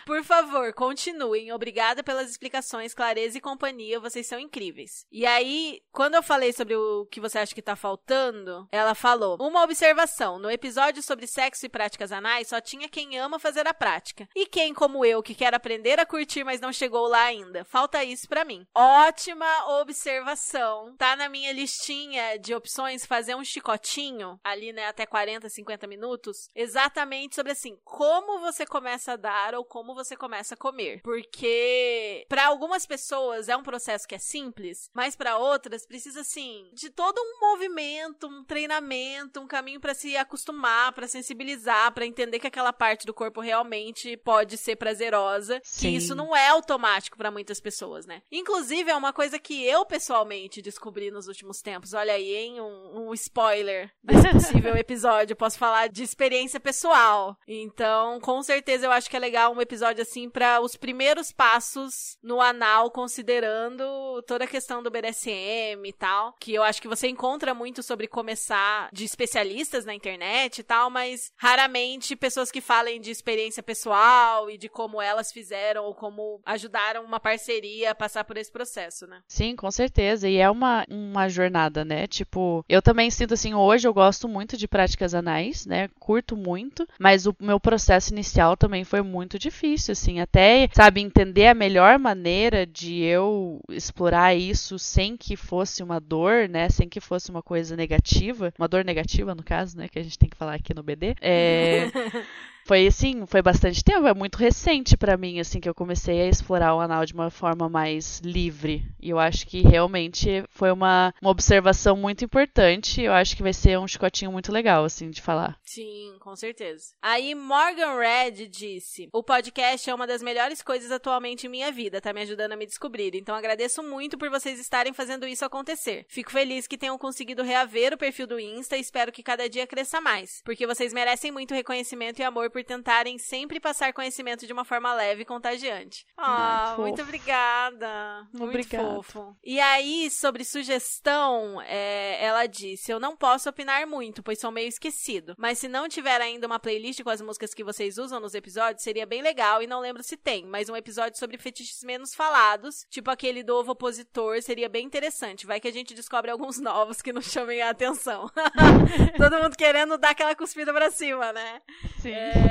Por favor, continuem. Obrigada pelas explicações, clareza e companhia. Vocês são incríveis. E aí, quando eu falei sobre o que você acha que tá faltando, ela falou: Uma observação. No episódio sobre sexo e práticas anais, só tinha quem ama fazer a prática. E quem, como eu, que quer aprender a curtir, mas não chegou lá ainda. Falta isso pra mim. Ótima observação. Tá na minha listinha de opções fazer um chicotinho, ali, né, até 40, 50 minutos, exatamente sobre assim, como você começa a dar ou como você começa a comer. Porque para algumas pessoas é um processo que é simples, mas para outras precisa assim de todo um movimento, um treinamento, um caminho para se acostumar, para sensibilizar, para entender que aquela parte do corpo realmente pode ser prazerosa, Sim. que isso não é automático para muitas pessoas, né? Inclusive é uma coisa que eu pessoalmente descobri nos últimos tempos. Olha aí, hein, um, um spoiler desse possível episódio. Posso falar de experiência pessoal. Então, com certeza eu acho que é legal um episódio assim para os primeiros passos no anal, considerando toda a questão do BDSM e tal, que eu acho que você encontra muito sobre começar de especialistas na internet e tal, mas raramente pessoas que falem de experiência pessoal e de como elas fizeram ou como ajudaram uma parceria a passar por esse processo, né? Sim, com certeza. E é uma, uma jornada, né? Tipo, eu também sinto assim, hoje eu gosto muito de práticas anais, né? Curto muito, mas o meu processo inicial também foi muito difícil, assim, até, sabe, entender a melhor maneira de eu explorar isso sem que fosse uma dor, né? Sem que fosse uma coisa negativa, uma dor negativa, no caso, né? Que a gente tem que falar aqui no BD. É. Foi assim, foi bastante tempo, é muito recente pra mim, assim, que eu comecei a explorar o anal de uma forma mais livre. E eu acho que realmente foi uma, uma observação muito importante. Eu acho que vai ser um chicotinho muito legal, assim, de falar. Sim, com certeza. Aí Morgan Red disse: O podcast é uma das melhores coisas atualmente em minha vida, tá me ajudando a me descobrir. Então agradeço muito por vocês estarem fazendo isso acontecer. Fico feliz que tenham conseguido reaver o perfil do Insta e espero que cada dia cresça mais. Porque vocês merecem muito reconhecimento e amor por tentarem sempre passar conhecimento de uma forma leve e contagiante. Ah, fofo. muito obrigada. Muito Obrigado. fofo. E aí, sobre sugestão, é, ela disse: Eu não posso opinar muito, pois sou meio esquecido. Mas se não tiver ainda uma playlist com as músicas que vocês usam nos episódios, seria bem legal. E não lembro se tem, mas um episódio sobre fetiches menos falados, tipo aquele do ovo opositor, seria bem interessante. Vai que a gente descobre alguns novos que não chamem a atenção. Todo mundo querendo dar aquela cuspida pra cima, né? Sim. É,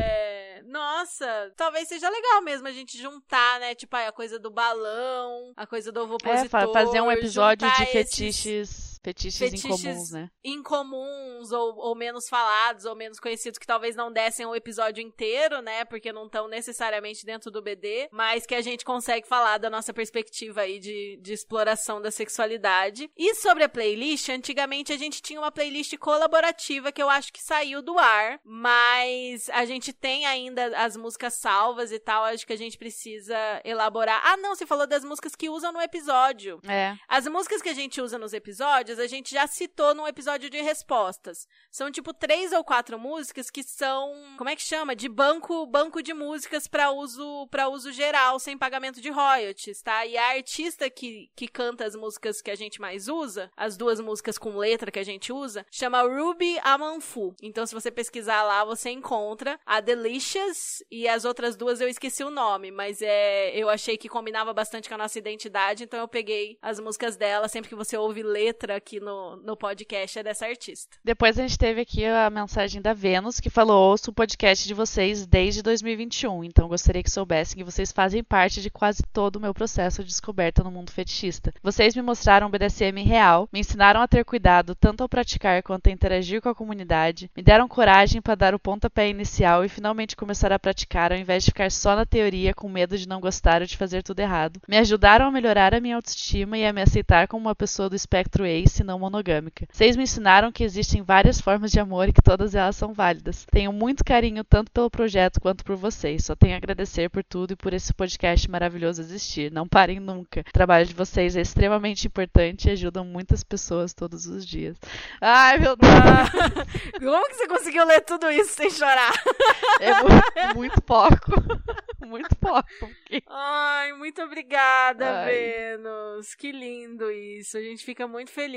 Nossa, talvez seja legal mesmo a gente juntar, né? Tipo, aí, a coisa do balão, a coisa do ovo É, fazer um episódio de esses fetiches, fetiches, fetiches incomuns, né? incomuns ou, ou menos falados ou menos conhecidos que talvez não dessem o episódio inteiro, né? Porque não estão necessariamente dentro do BD, mas que a gente consegue falar da nossa perspectiva aí de, de exploração da sexualidade. E sobre a playlist, antigamente a gente tinha uma playlist colaborativa que eu acho que saiu do ar, mas a gente tem ainda as músicas salvas e tal, acho que a gente precisa elaborar. Ah, não, você falou das músicas que usam no episódio. É. As músicas que a gente usa nos episódios, a gente já citou num episódio de respostas. São tipo três ou quatro músicas que são, como é que chama? De banco, banco de músicas para uso, para uso geral, sem pagamento de royalties, tá? E a artista que, que canta as músicas que a gente mais usa, as duas músicas com letra que a gente usa, chama Ruby Amanfu. Então se você pesquisar lá, você encontra a Delicious e as outras duas eu esqueci o nome, mas é, eu achei que combinava bastante com a nossa identidade, então eu peguei as músicas dela, sempre que você ouve letra aqui no, no podcast é dessa artista. Depois a gente teve aqui a mensagem da Vênus, que falou: ouço o podcast de vocês desde 2021, então gostaria que soubessem que vocês fazem parte de quase todo o meu processo de descoberta no mundo fetichista. Vocês me mostraram o BDSM real, me ensinaram a ter cuidado tanto ao praticar quanto a interagir com a comunidade, me deram coragem para dar o pontapé inicial e finalmente começar a praticar ao invés de ficar só na teoria com medo de não gostar ou de fazer tudo errado. Me ajudaram a melhorar a minha autoestima e a me aceitar como uma pessoa do espectro ace não monogâmica. Vocês me ensinaram que existem várias formas de amor e que todas elas são válidas. Tenho muito carinho tanto pelo projeto quanto por vocês. Só tenho a agradecer por tudo e por esse podcast maravilhoso existir. Não parem nunca. O trabalho de vocês é extremamente importante e ajudam muitas pessoas todos os dias. Ai, meu Deus! Como que você conseguiu ler tudo isso sem chorar? É muito, muito pouco. Muito pouco. Ai, muito obrigada, Ai. Vênus. Que lindo isso. A gente fica muito feliz.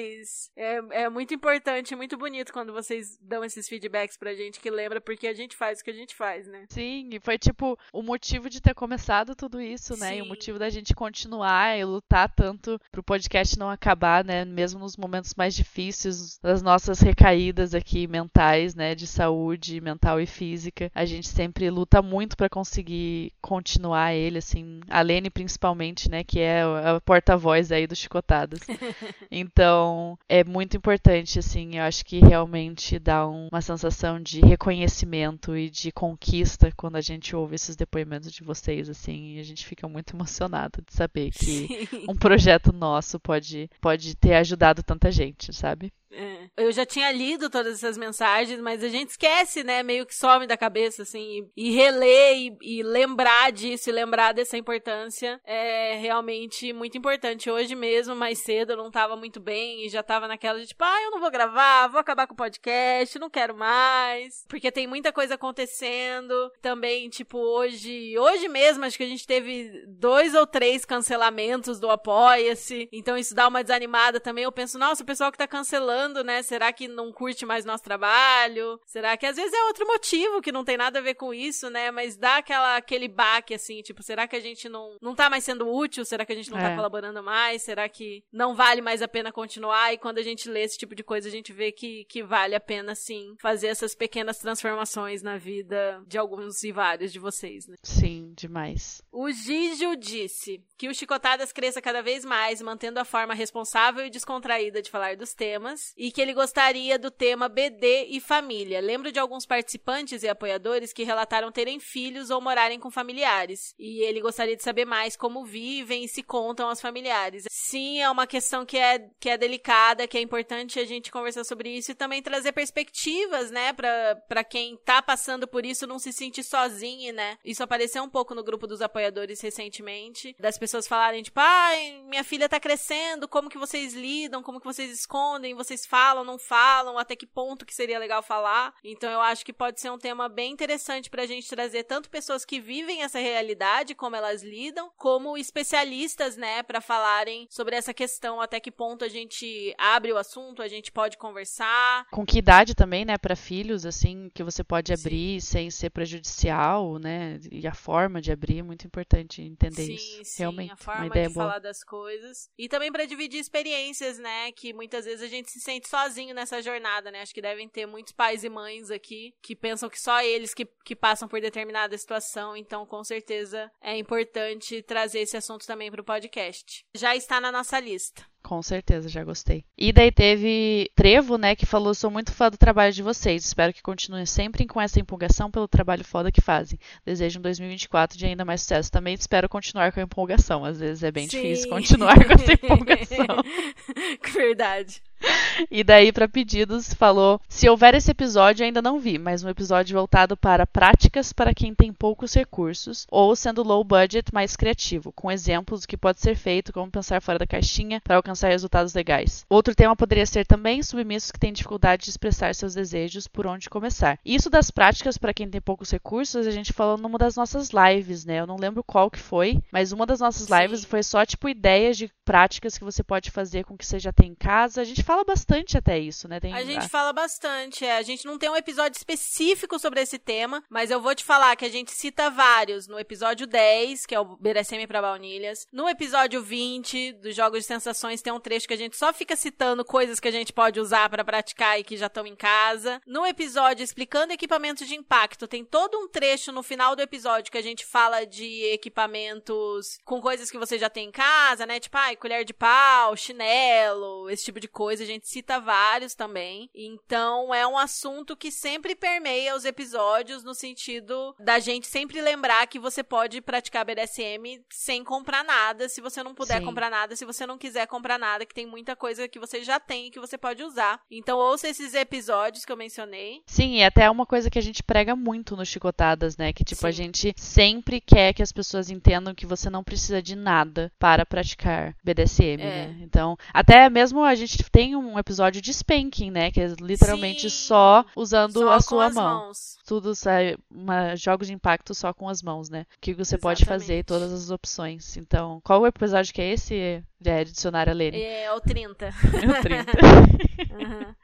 É, é muito importante, é muito bonito quando vocês dão esses feedbacks pra gente que lembra porque a gente faz o que a gente faz, né? Sim, e foi tipo o motivo de ter começado tudo isso, né? E o Sim. motivo da gente continuar e lutar tanto pro podcast não acabar, né? Mesmo nos momentos mais difíceis, das nossas recaídas aqui mentais, né? De saúde mental e física. A gente sempre luta muito pra conseguir continuar ele, assim. A Lene, principalmente, né? Que é a porta-voz aí do Chicotadas. Então, é muito importante, assim, eu acho que realmente dá um- uma sensação de reconhecimento e de conquista quando a gente ouve esses depoimentos de vocês, assim, e a gente fica muito emocionado de saber que Sim. um projeto nosso pode, pode ter ajudado tanta gente, sabe? É. Eu já tinha lido todas essas mensagens, mas a gente esquece, né? Meio que some da cabeça, assim. E, e reler e, e lembrar disso e lembrar dessa importância é realmente muito importante. Hoje mesmo, mais cedo, eu não tava muito bem e já tava naquela de tipo, ah, eu não vou gravar, vou acabar com o podcast, não quero mais. Porque tem muita coisa acontecendo. Também, tipo, hoje, hoje mesmo, acho que a gente teve dois ou três cancelamentos do Apoia-se. Então isso dá uma desanimada também. Eu penso, nossa, o pessoal que tá cancelando, né? Será que não curte mais nosso trabalho? Será que às vezes é outro motivo que não tem nada a ver com isso, né? Mas dá aquela, aquele baque, assim, tipo, será que a gente não, não tá mais sendo útil? Será que a gente não tá É. colaborando mais? Será que não vale mais a pena continuar? E quando a gente lê esse tipo de coisa, a gente vê que, que vale a pena, sim, fazer essas pequenas transformações na vida de alguns e vários de vocês, né? Sim, demais. O Gijo disse que o Chicotadas cresça cada vez mais, mantendo a forma responsável e descontraída de falar dos temas, e que ele gostaria do tema BD e família. Lembro de alguns participantes e apoiadores que relataram terem filhos ou morarem com familiares, e ele gostaria de saber mais como vivem e se contam aos familiares. Sim, é uma questão que é, que é delicada, que é importante a gente conversar sobre isso e também trazer perspectivas, né, pra, quem tá passando por isso não se sentir sozinho, né? Isso apareceu um pouco no grupo dos apoiadores recentemente, das pessoas falarem, tipo, ai, minha filha tá crescendo, como que vocês lidam, como que vocês escondem, vocês falam, não falam, até que ponto que seria legal falar. Então eu acho que pode ser um tema bem interessante pra gente trazer tanto pessoas que vivem essa realidade, como elas lidam, como especialistas, né, pra falarem sobre essa questão, até que ponto a gente abre o assunto, a gente pode conversar. Com que idade também, né, para filhos, assim, que você pode Sim. abrir sem ser prejudicial, né? E a forma de abrir é muito importante entender sim, isso. Sim, Realmente, a uma forma ideia de boa. falar das coisas. E também pra dividir experiências, né? Que muitas vezes a gente se sente sozinho nessa jornada, né? Acho que devem ter muitos pais e mães aqui que pensam que só eles que, que passam por determinada situação. Então, com certeza, é importante trazer esse assunto também pro podcast. Já está na nossa lista. Com certeza, já gostei. E daí teve Trevo, né, que falou: sou muito fã do trabalho de vocês. Espero que continuem sempre com essa empolgação pelo trabalho foda que fazem. Desejo um 2024 de ainda mais sucesso. Também espero continuar com a empolgação. Às vezes é bem Sim. difícil continuar com essa empolgação. Verdade. E daí, para pedidos, falou: se houver esse episódio, ainda não vi, mas um episódio voltado para práticas para quem tem poucos recursos, ou sendo low budget, mais criativo, com exemplos do que pode ser feito, como pensar fora da caixinha para alcançar resultados legais. Outro tema poderia ser também submissos que têm dificuldade de expressar seus desejos, por onde começar. Isso das práticas para quem tem poucos recursos, a gente falou numa das nossas lives, né? Eu não lembro qual que foi, mas uma das nossas lives Sim. foi só tipo ideias de práticas que você pode fazer com o que você já tem em casa. A gente fala bastante até isso, né? Tem... A gente fala bastante, é. A gente não tem um episódio específico sobre esse tema, mas eu vou te falar que a gente cita vários. No episódio 10, que é o BDSM para baunilhas. No episódio 20, dos Jogos de Sensações, tem um trecho que a gente só fica citando coisas que a gente pode usar para praticar e que já estão em casa. No episódio explicando equipamentos de impacto, tem todo um trecho no final do episódio que a gente fala de equipamentos com coisas que você já tem em casa, né? Tipo, colher de pau, chinelo, esse tipo de coisa. A gente cita vários também. Então, é um assunto que sempre permeia os episódios no sentido da gente sempre lembrar que você pode praticar BDSM sem comprar nada, se você não puder Sim. comprar nada, se você não quiser comprar nada, que tem muita coisa que você já tem e que você pode usar. Então, ouça esses episódios que eu mencionei. Sim, e até é uma coisa que a gente prega muito no Chicotadas, né? Que, tipo, Sim. a gente sempre quer que as pessoas entendam que você não precisa de nada para praticar BDSM, é. né? Então, até mesmo a gente tem um episódio de spanking, né? Que é literalmente Sim. só usando só a sua mão. Mãos. Tudo sai uma, jogos de impacto só com as mãos, né? Que você Exatamente. pode fazer, todas as opções. Então, qual o episódio que é esse? É, dicionário Lene. É, o 30. É o 30. uhum.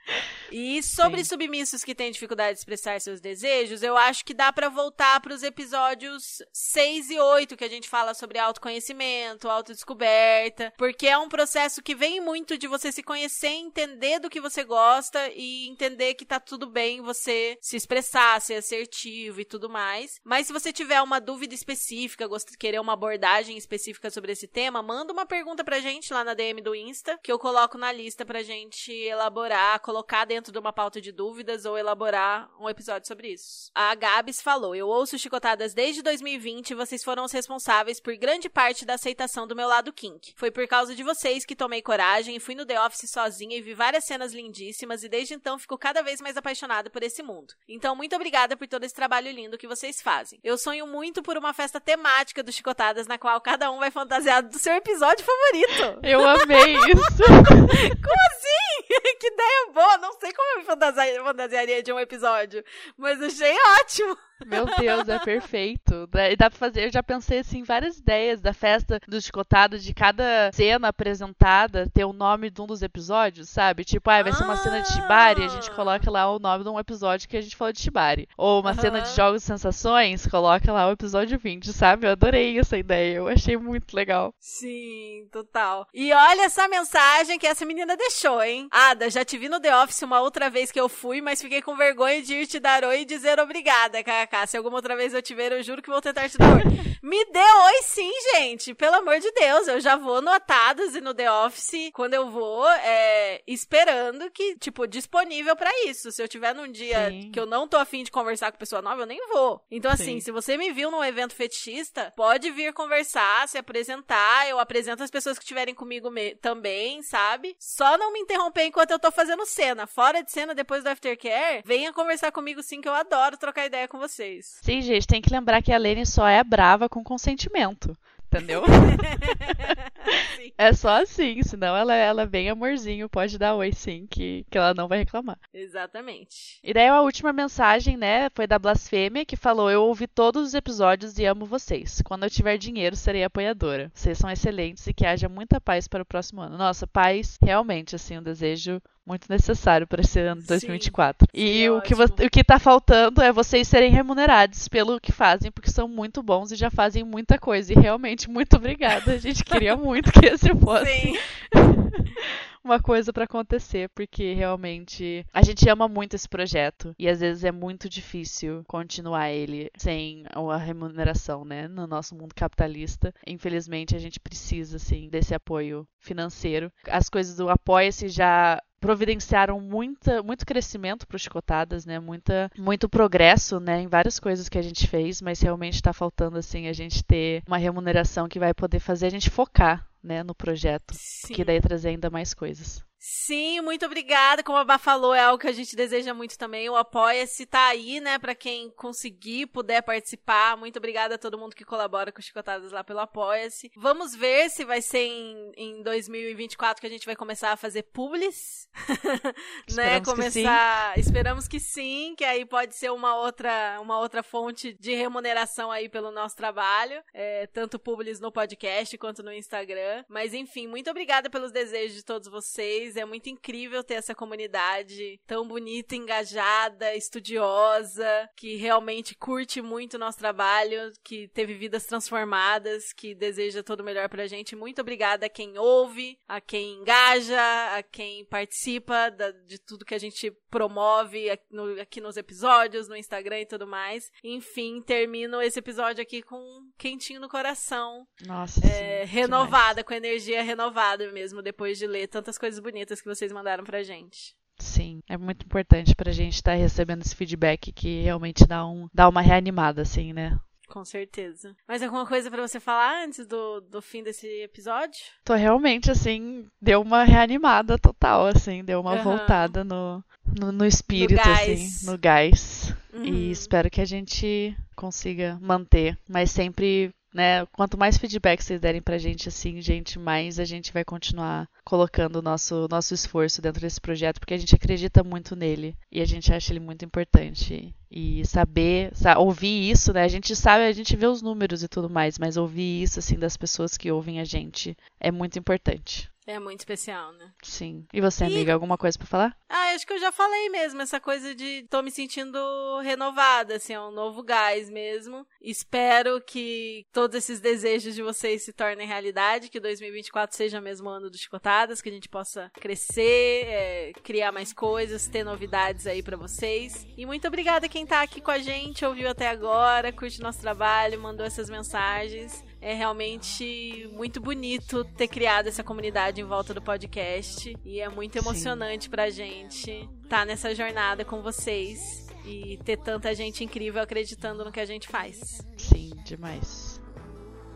E sobre Sim. submissos que têm dificuldade de expressar seus desejos, eu acho que dá para voltar para os episódios 6 e 8, que a gente fala sobre autoconhecimento, autodescoberta, porque é um processo que vem muito de você se conhecer, entender do que você gosta e entender que tá tudo bem você se expressar, ser assertivo e tudo mais. Mas se você tiver uma dúvida específica, querer uma abordagem específica sobre esse tema, manda uma pergunta pra gente lá na DM do Insta, que eu coloco na lista pra gente elaborar, colocar dentro de uma pauta de dúvidas ou elaborar um episódio sobre isso. A Gabs falou: Eu ouço Chicotadas desde 2020 e vocês foram os responsáveis por grande parte da aceitação do meu lado kink. Foi por causa de vocês que tomei coragem e fui no The Office sozinha e vi várias cenas lindíssimas e desde então fico cada vez mais apaixonada por esse mundo. Então, muito obrigada por todo esse trabalho lindo que vocês fazem. Eu sonho muito por uma festa temática do Chicotadas na qual cada um vai fantasiado do seu episódio favorito. Eu amei isso. Como assim? que ideia boa! Não sei como eu me fantasiaria de um episódio, mas achei ótimo. Meu Deus, é perfeito. E dá pra fazer, eu já pensei assim, várias ideias da festa dos chicotados, de cada cena apresentada ter o nome de um dos episódios, sabe? Tipo, ah, vai ser uma cena de Shibari, a gente ah. coloca lá o nome de um episódio que a gente falou de Shibari. Ou uma uhum. cena de Jogos de Sensações, coloca lá o episódio 20, sabe? Eu adorei essa ideia, eu achei muito legal. Sim, total. E olha essa mensagem que essa menina deixou, hein? Ada, já te vi no The Office uma outra vez que eu fui, mas fiquei com vergonha de ir te dar oi e dizer obrigada, kkk. Se alguma outra vez eu te ver, eu juro que vou tentar te dar. Me dê oi sim, gente. Pelo amor de Deus. Eu já vou no Atados e no The Office quando eu vou, é, esperando que, tipo, disponível para isso. Se eu tiver num dia sim. que eu não tô afim de conversar com pessoa nova, eu nem vou. Então, assim, sim. se você me viu num evento fetichista, pode vir conversar, se apresentar. Eu apresento as pessoas que estiverem comigo também, sabe? Só não me interromper enquanto eu tô fazendo cena. Fora de cena, depois do aftercare, venha conversar comigo sim, que eu adoro trocar ideia com você vocês. Sim, gente, tem que lembrar que a Lene só é brava com consentimento. Entendeu? é só assim, senão ela, ela é bem amorzinho, pode dar oi sim, que, que ela não vai reclamar. Exatamente. E daí a última mensagem, né, foi da Blasfêmia, que falou: Eu ouvi todos os episódios e amo vocês. Quando eu tiver dinheiro, serei apoiadora. Vocês são excelentes e que haja muita paz para o próximo ano. Nossa, paz, realmente, assim, um desejo muito necessário para esse ano de 2024. Sim, e sim, o, que, o que tá faltando é vocês serem remunerados pelo que fazem, porque são muito bons e já fazem muita coisa. E realmente, muito obrigada. A gente queria muito que esse fosse. uma coisa para acontecer, porque realmente a gente ama muito esse projeto e às vezes é muito difícil continuar ele sem a remuneração, né? No nosso mundo capitalista, infelizmente a gente precisa assim desse apoio financeiro. As coisas do apoia-se já providenciaram muita, muito crescimento para os Chicotadas, né? Muita, muito progresso, né? Em várias coisas que a gente fez, mas realmente está faltando assim a gente ter uma remuneração que vai poder fazer a gente focar, né? No projeto, Sim. que daí trazer ainda mais coisas. Sim, muito obrigada. Como a Bá falou, é algo que a gente deseja muito também. O Apoia-se tá aí, né, para quem conseguir, puder participar. Muito obrigada a todo mundo que colabora com Chicotadas lá pelo Apoia-se. Vamos ver se vai ser em, em 2024 que a gente vai começar a fazer publis, né? Começar, que esperamos que sim, que aí pode ser uma outra, uma outra fonte de remuneração aí pelo nosso trabalho, é, tanto publis no podcast quanto no Instagram. Mas enfim, muito obrigada pelos desejos de todos vocês. É muito incrível ter essa comunidade tão bonita, engajada, estudiosa, que realmente curte muito o nosso trabalho, que teve vidas transformadas, que deseja todo o melhor pra gente. Muito obrigada a quem ouve, a quem engaja, a quem participa da, de tudo que a gente promove aqui, no, aqui nos episódios, no Instagram e tudo mais. Enfim, termino esse episódio aqui com um quentinho no coração. Nossa. É, sim, renovada, demais. com energia renovada mesmo, depois de ler tantas coisas bonitas que vocês mandaram pra gente. Sim, é muito importante pra gente estar tá recebendo esse feedback que realmente dá, um, dá uma reanimada, assim, né? Com certeza. Mais alguma coisa para você falar antes do, do fim desse episódio? Tô realmente, assim, deu uma reanimada total, assim, deu uma uhum. voltada no, no, no espírito, no assim, no gás. Uhum. E espero que a gente consiga manter, mas sempre né? Quanto mais feedback vocês derem pra gente, assim, gente, mais a gente vai continuar colocando o nosso, nosso esforço dentro desse projeto, porque a gente acredita muito nele e a gente acha ele muito importante. E saber, sabe, ouvir isso, né? A gente sabe, a gente vê os números e tudo mais, mas ouvir isso, assim, das pessoas que ouvem a gente é muito importante. É muito especial, né? Sim. E você, amiga, e... alguma coisa para falar? Ah, acho que eu já falei mesmo, essa coisa de tô me sentindo renovada, assim, é um novo gás mesmo. Espero que todos esses desejos de vocês se tornem realidade, que 2024 seja mesmo ano do Chicotadas, que a gente possa crescer, é, criar mais coisas, ter novidades aí para vocês. E muito obrigada quem tá aqui com a gente, ouviu até agora, curte nosso trabalho, mandou essas mensagens. É realmente muito bonito ter criado essa comunidade em volta do podcast. E é muito emocionante Sim. pra gente estar tá nessa jornada com vocês e ter tanta gente incrível acreditando no que a gente faz. Sim, demais.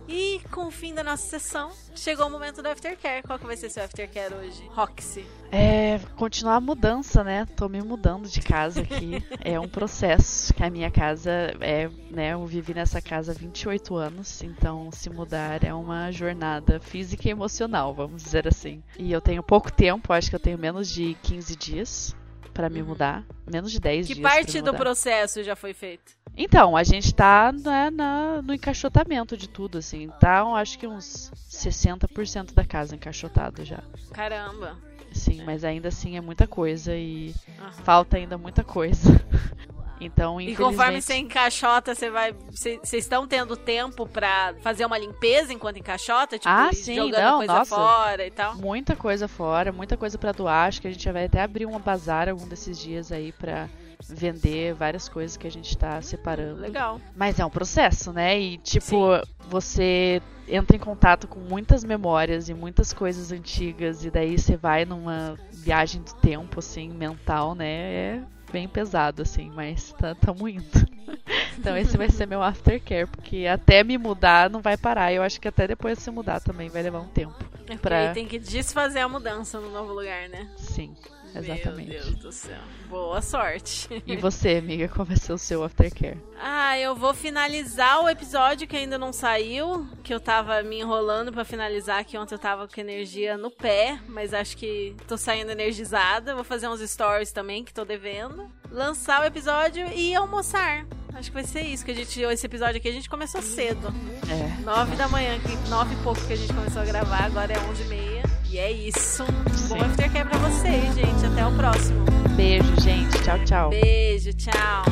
E com o fim da nossa sessão, chegou o momento do aftercare. Qual que vai ser seu aftercare hoje, Roxy? É, continuar a mudança, né? Tô me mudando de casa aqui. é um processo, que a minha casa é, né, eu vivi nessa casa há 28 anos, então se mudar é uma jornada física e emocional, vamos dizer assim. E eu tenho pouco tempo, acho que eu tenho menos de 15 dias para me uhum. mudar, menos de 10 que dias. Que parte do processo já foi feito? Então, a gente tá né, na, no encaixotamento de tudo, assim. Tá, acho que uns 60% da casa encaixotado já. Caramba. Sim, mas ainda assim é muita coisa e uhum. falta ainda muita coisa. Então, E conforme você encaixota, você vai. Vocês estão tendo tempo para fazer uma limpeza enquanto encaixota? Tipo, ah, sim, jogando não, coisa nossa, fora e tal? Muita coisa fora, muita coisa para doar. Acho que a gente vai até abrir uma bazar algum desses dias aí pra vender várias coisas que a gente está separando. Legal. Mas é um processo, né? E tipo, Sim. você entra em contato com muitas memórias e muitas coisas antigas e daí você vai numa viagem do tempo assim, mental, né? É bem pesado assim, mas tá tamo indo. então esse vai ser meu aftercare, porque até me mudar não vai parar. Eu acho que até depois de se mudar também vai levar um tempo. É pra... tem que desfazer a mudança no novo lugar, né? Sim. Exatamente. Meu Deus do céu. Boa sorte. E você, amiga, qual vai ser o seu aftercare? Ah, eu vou finalizar o episódio que ainda não saiu, que eu tava me enrolando para finalizar, que ontem eu tava com energia no pé, mas acho que tô saindo energizada. Vou fazer uns stories também, que tô devendo. Lançar o episódio e almoçar. Acho que vai ser isso, que a gente. Esse episódio aqui a gente começou cedo. É. Nove da manhã, nove e pouco que a gente começou a gravar, agora é onze e meia. E é isso. Sim. Bom aftercare pra vocês, gente. Até o próximo. Beijo, gente. Tchau, tchau. Beijo, tchau.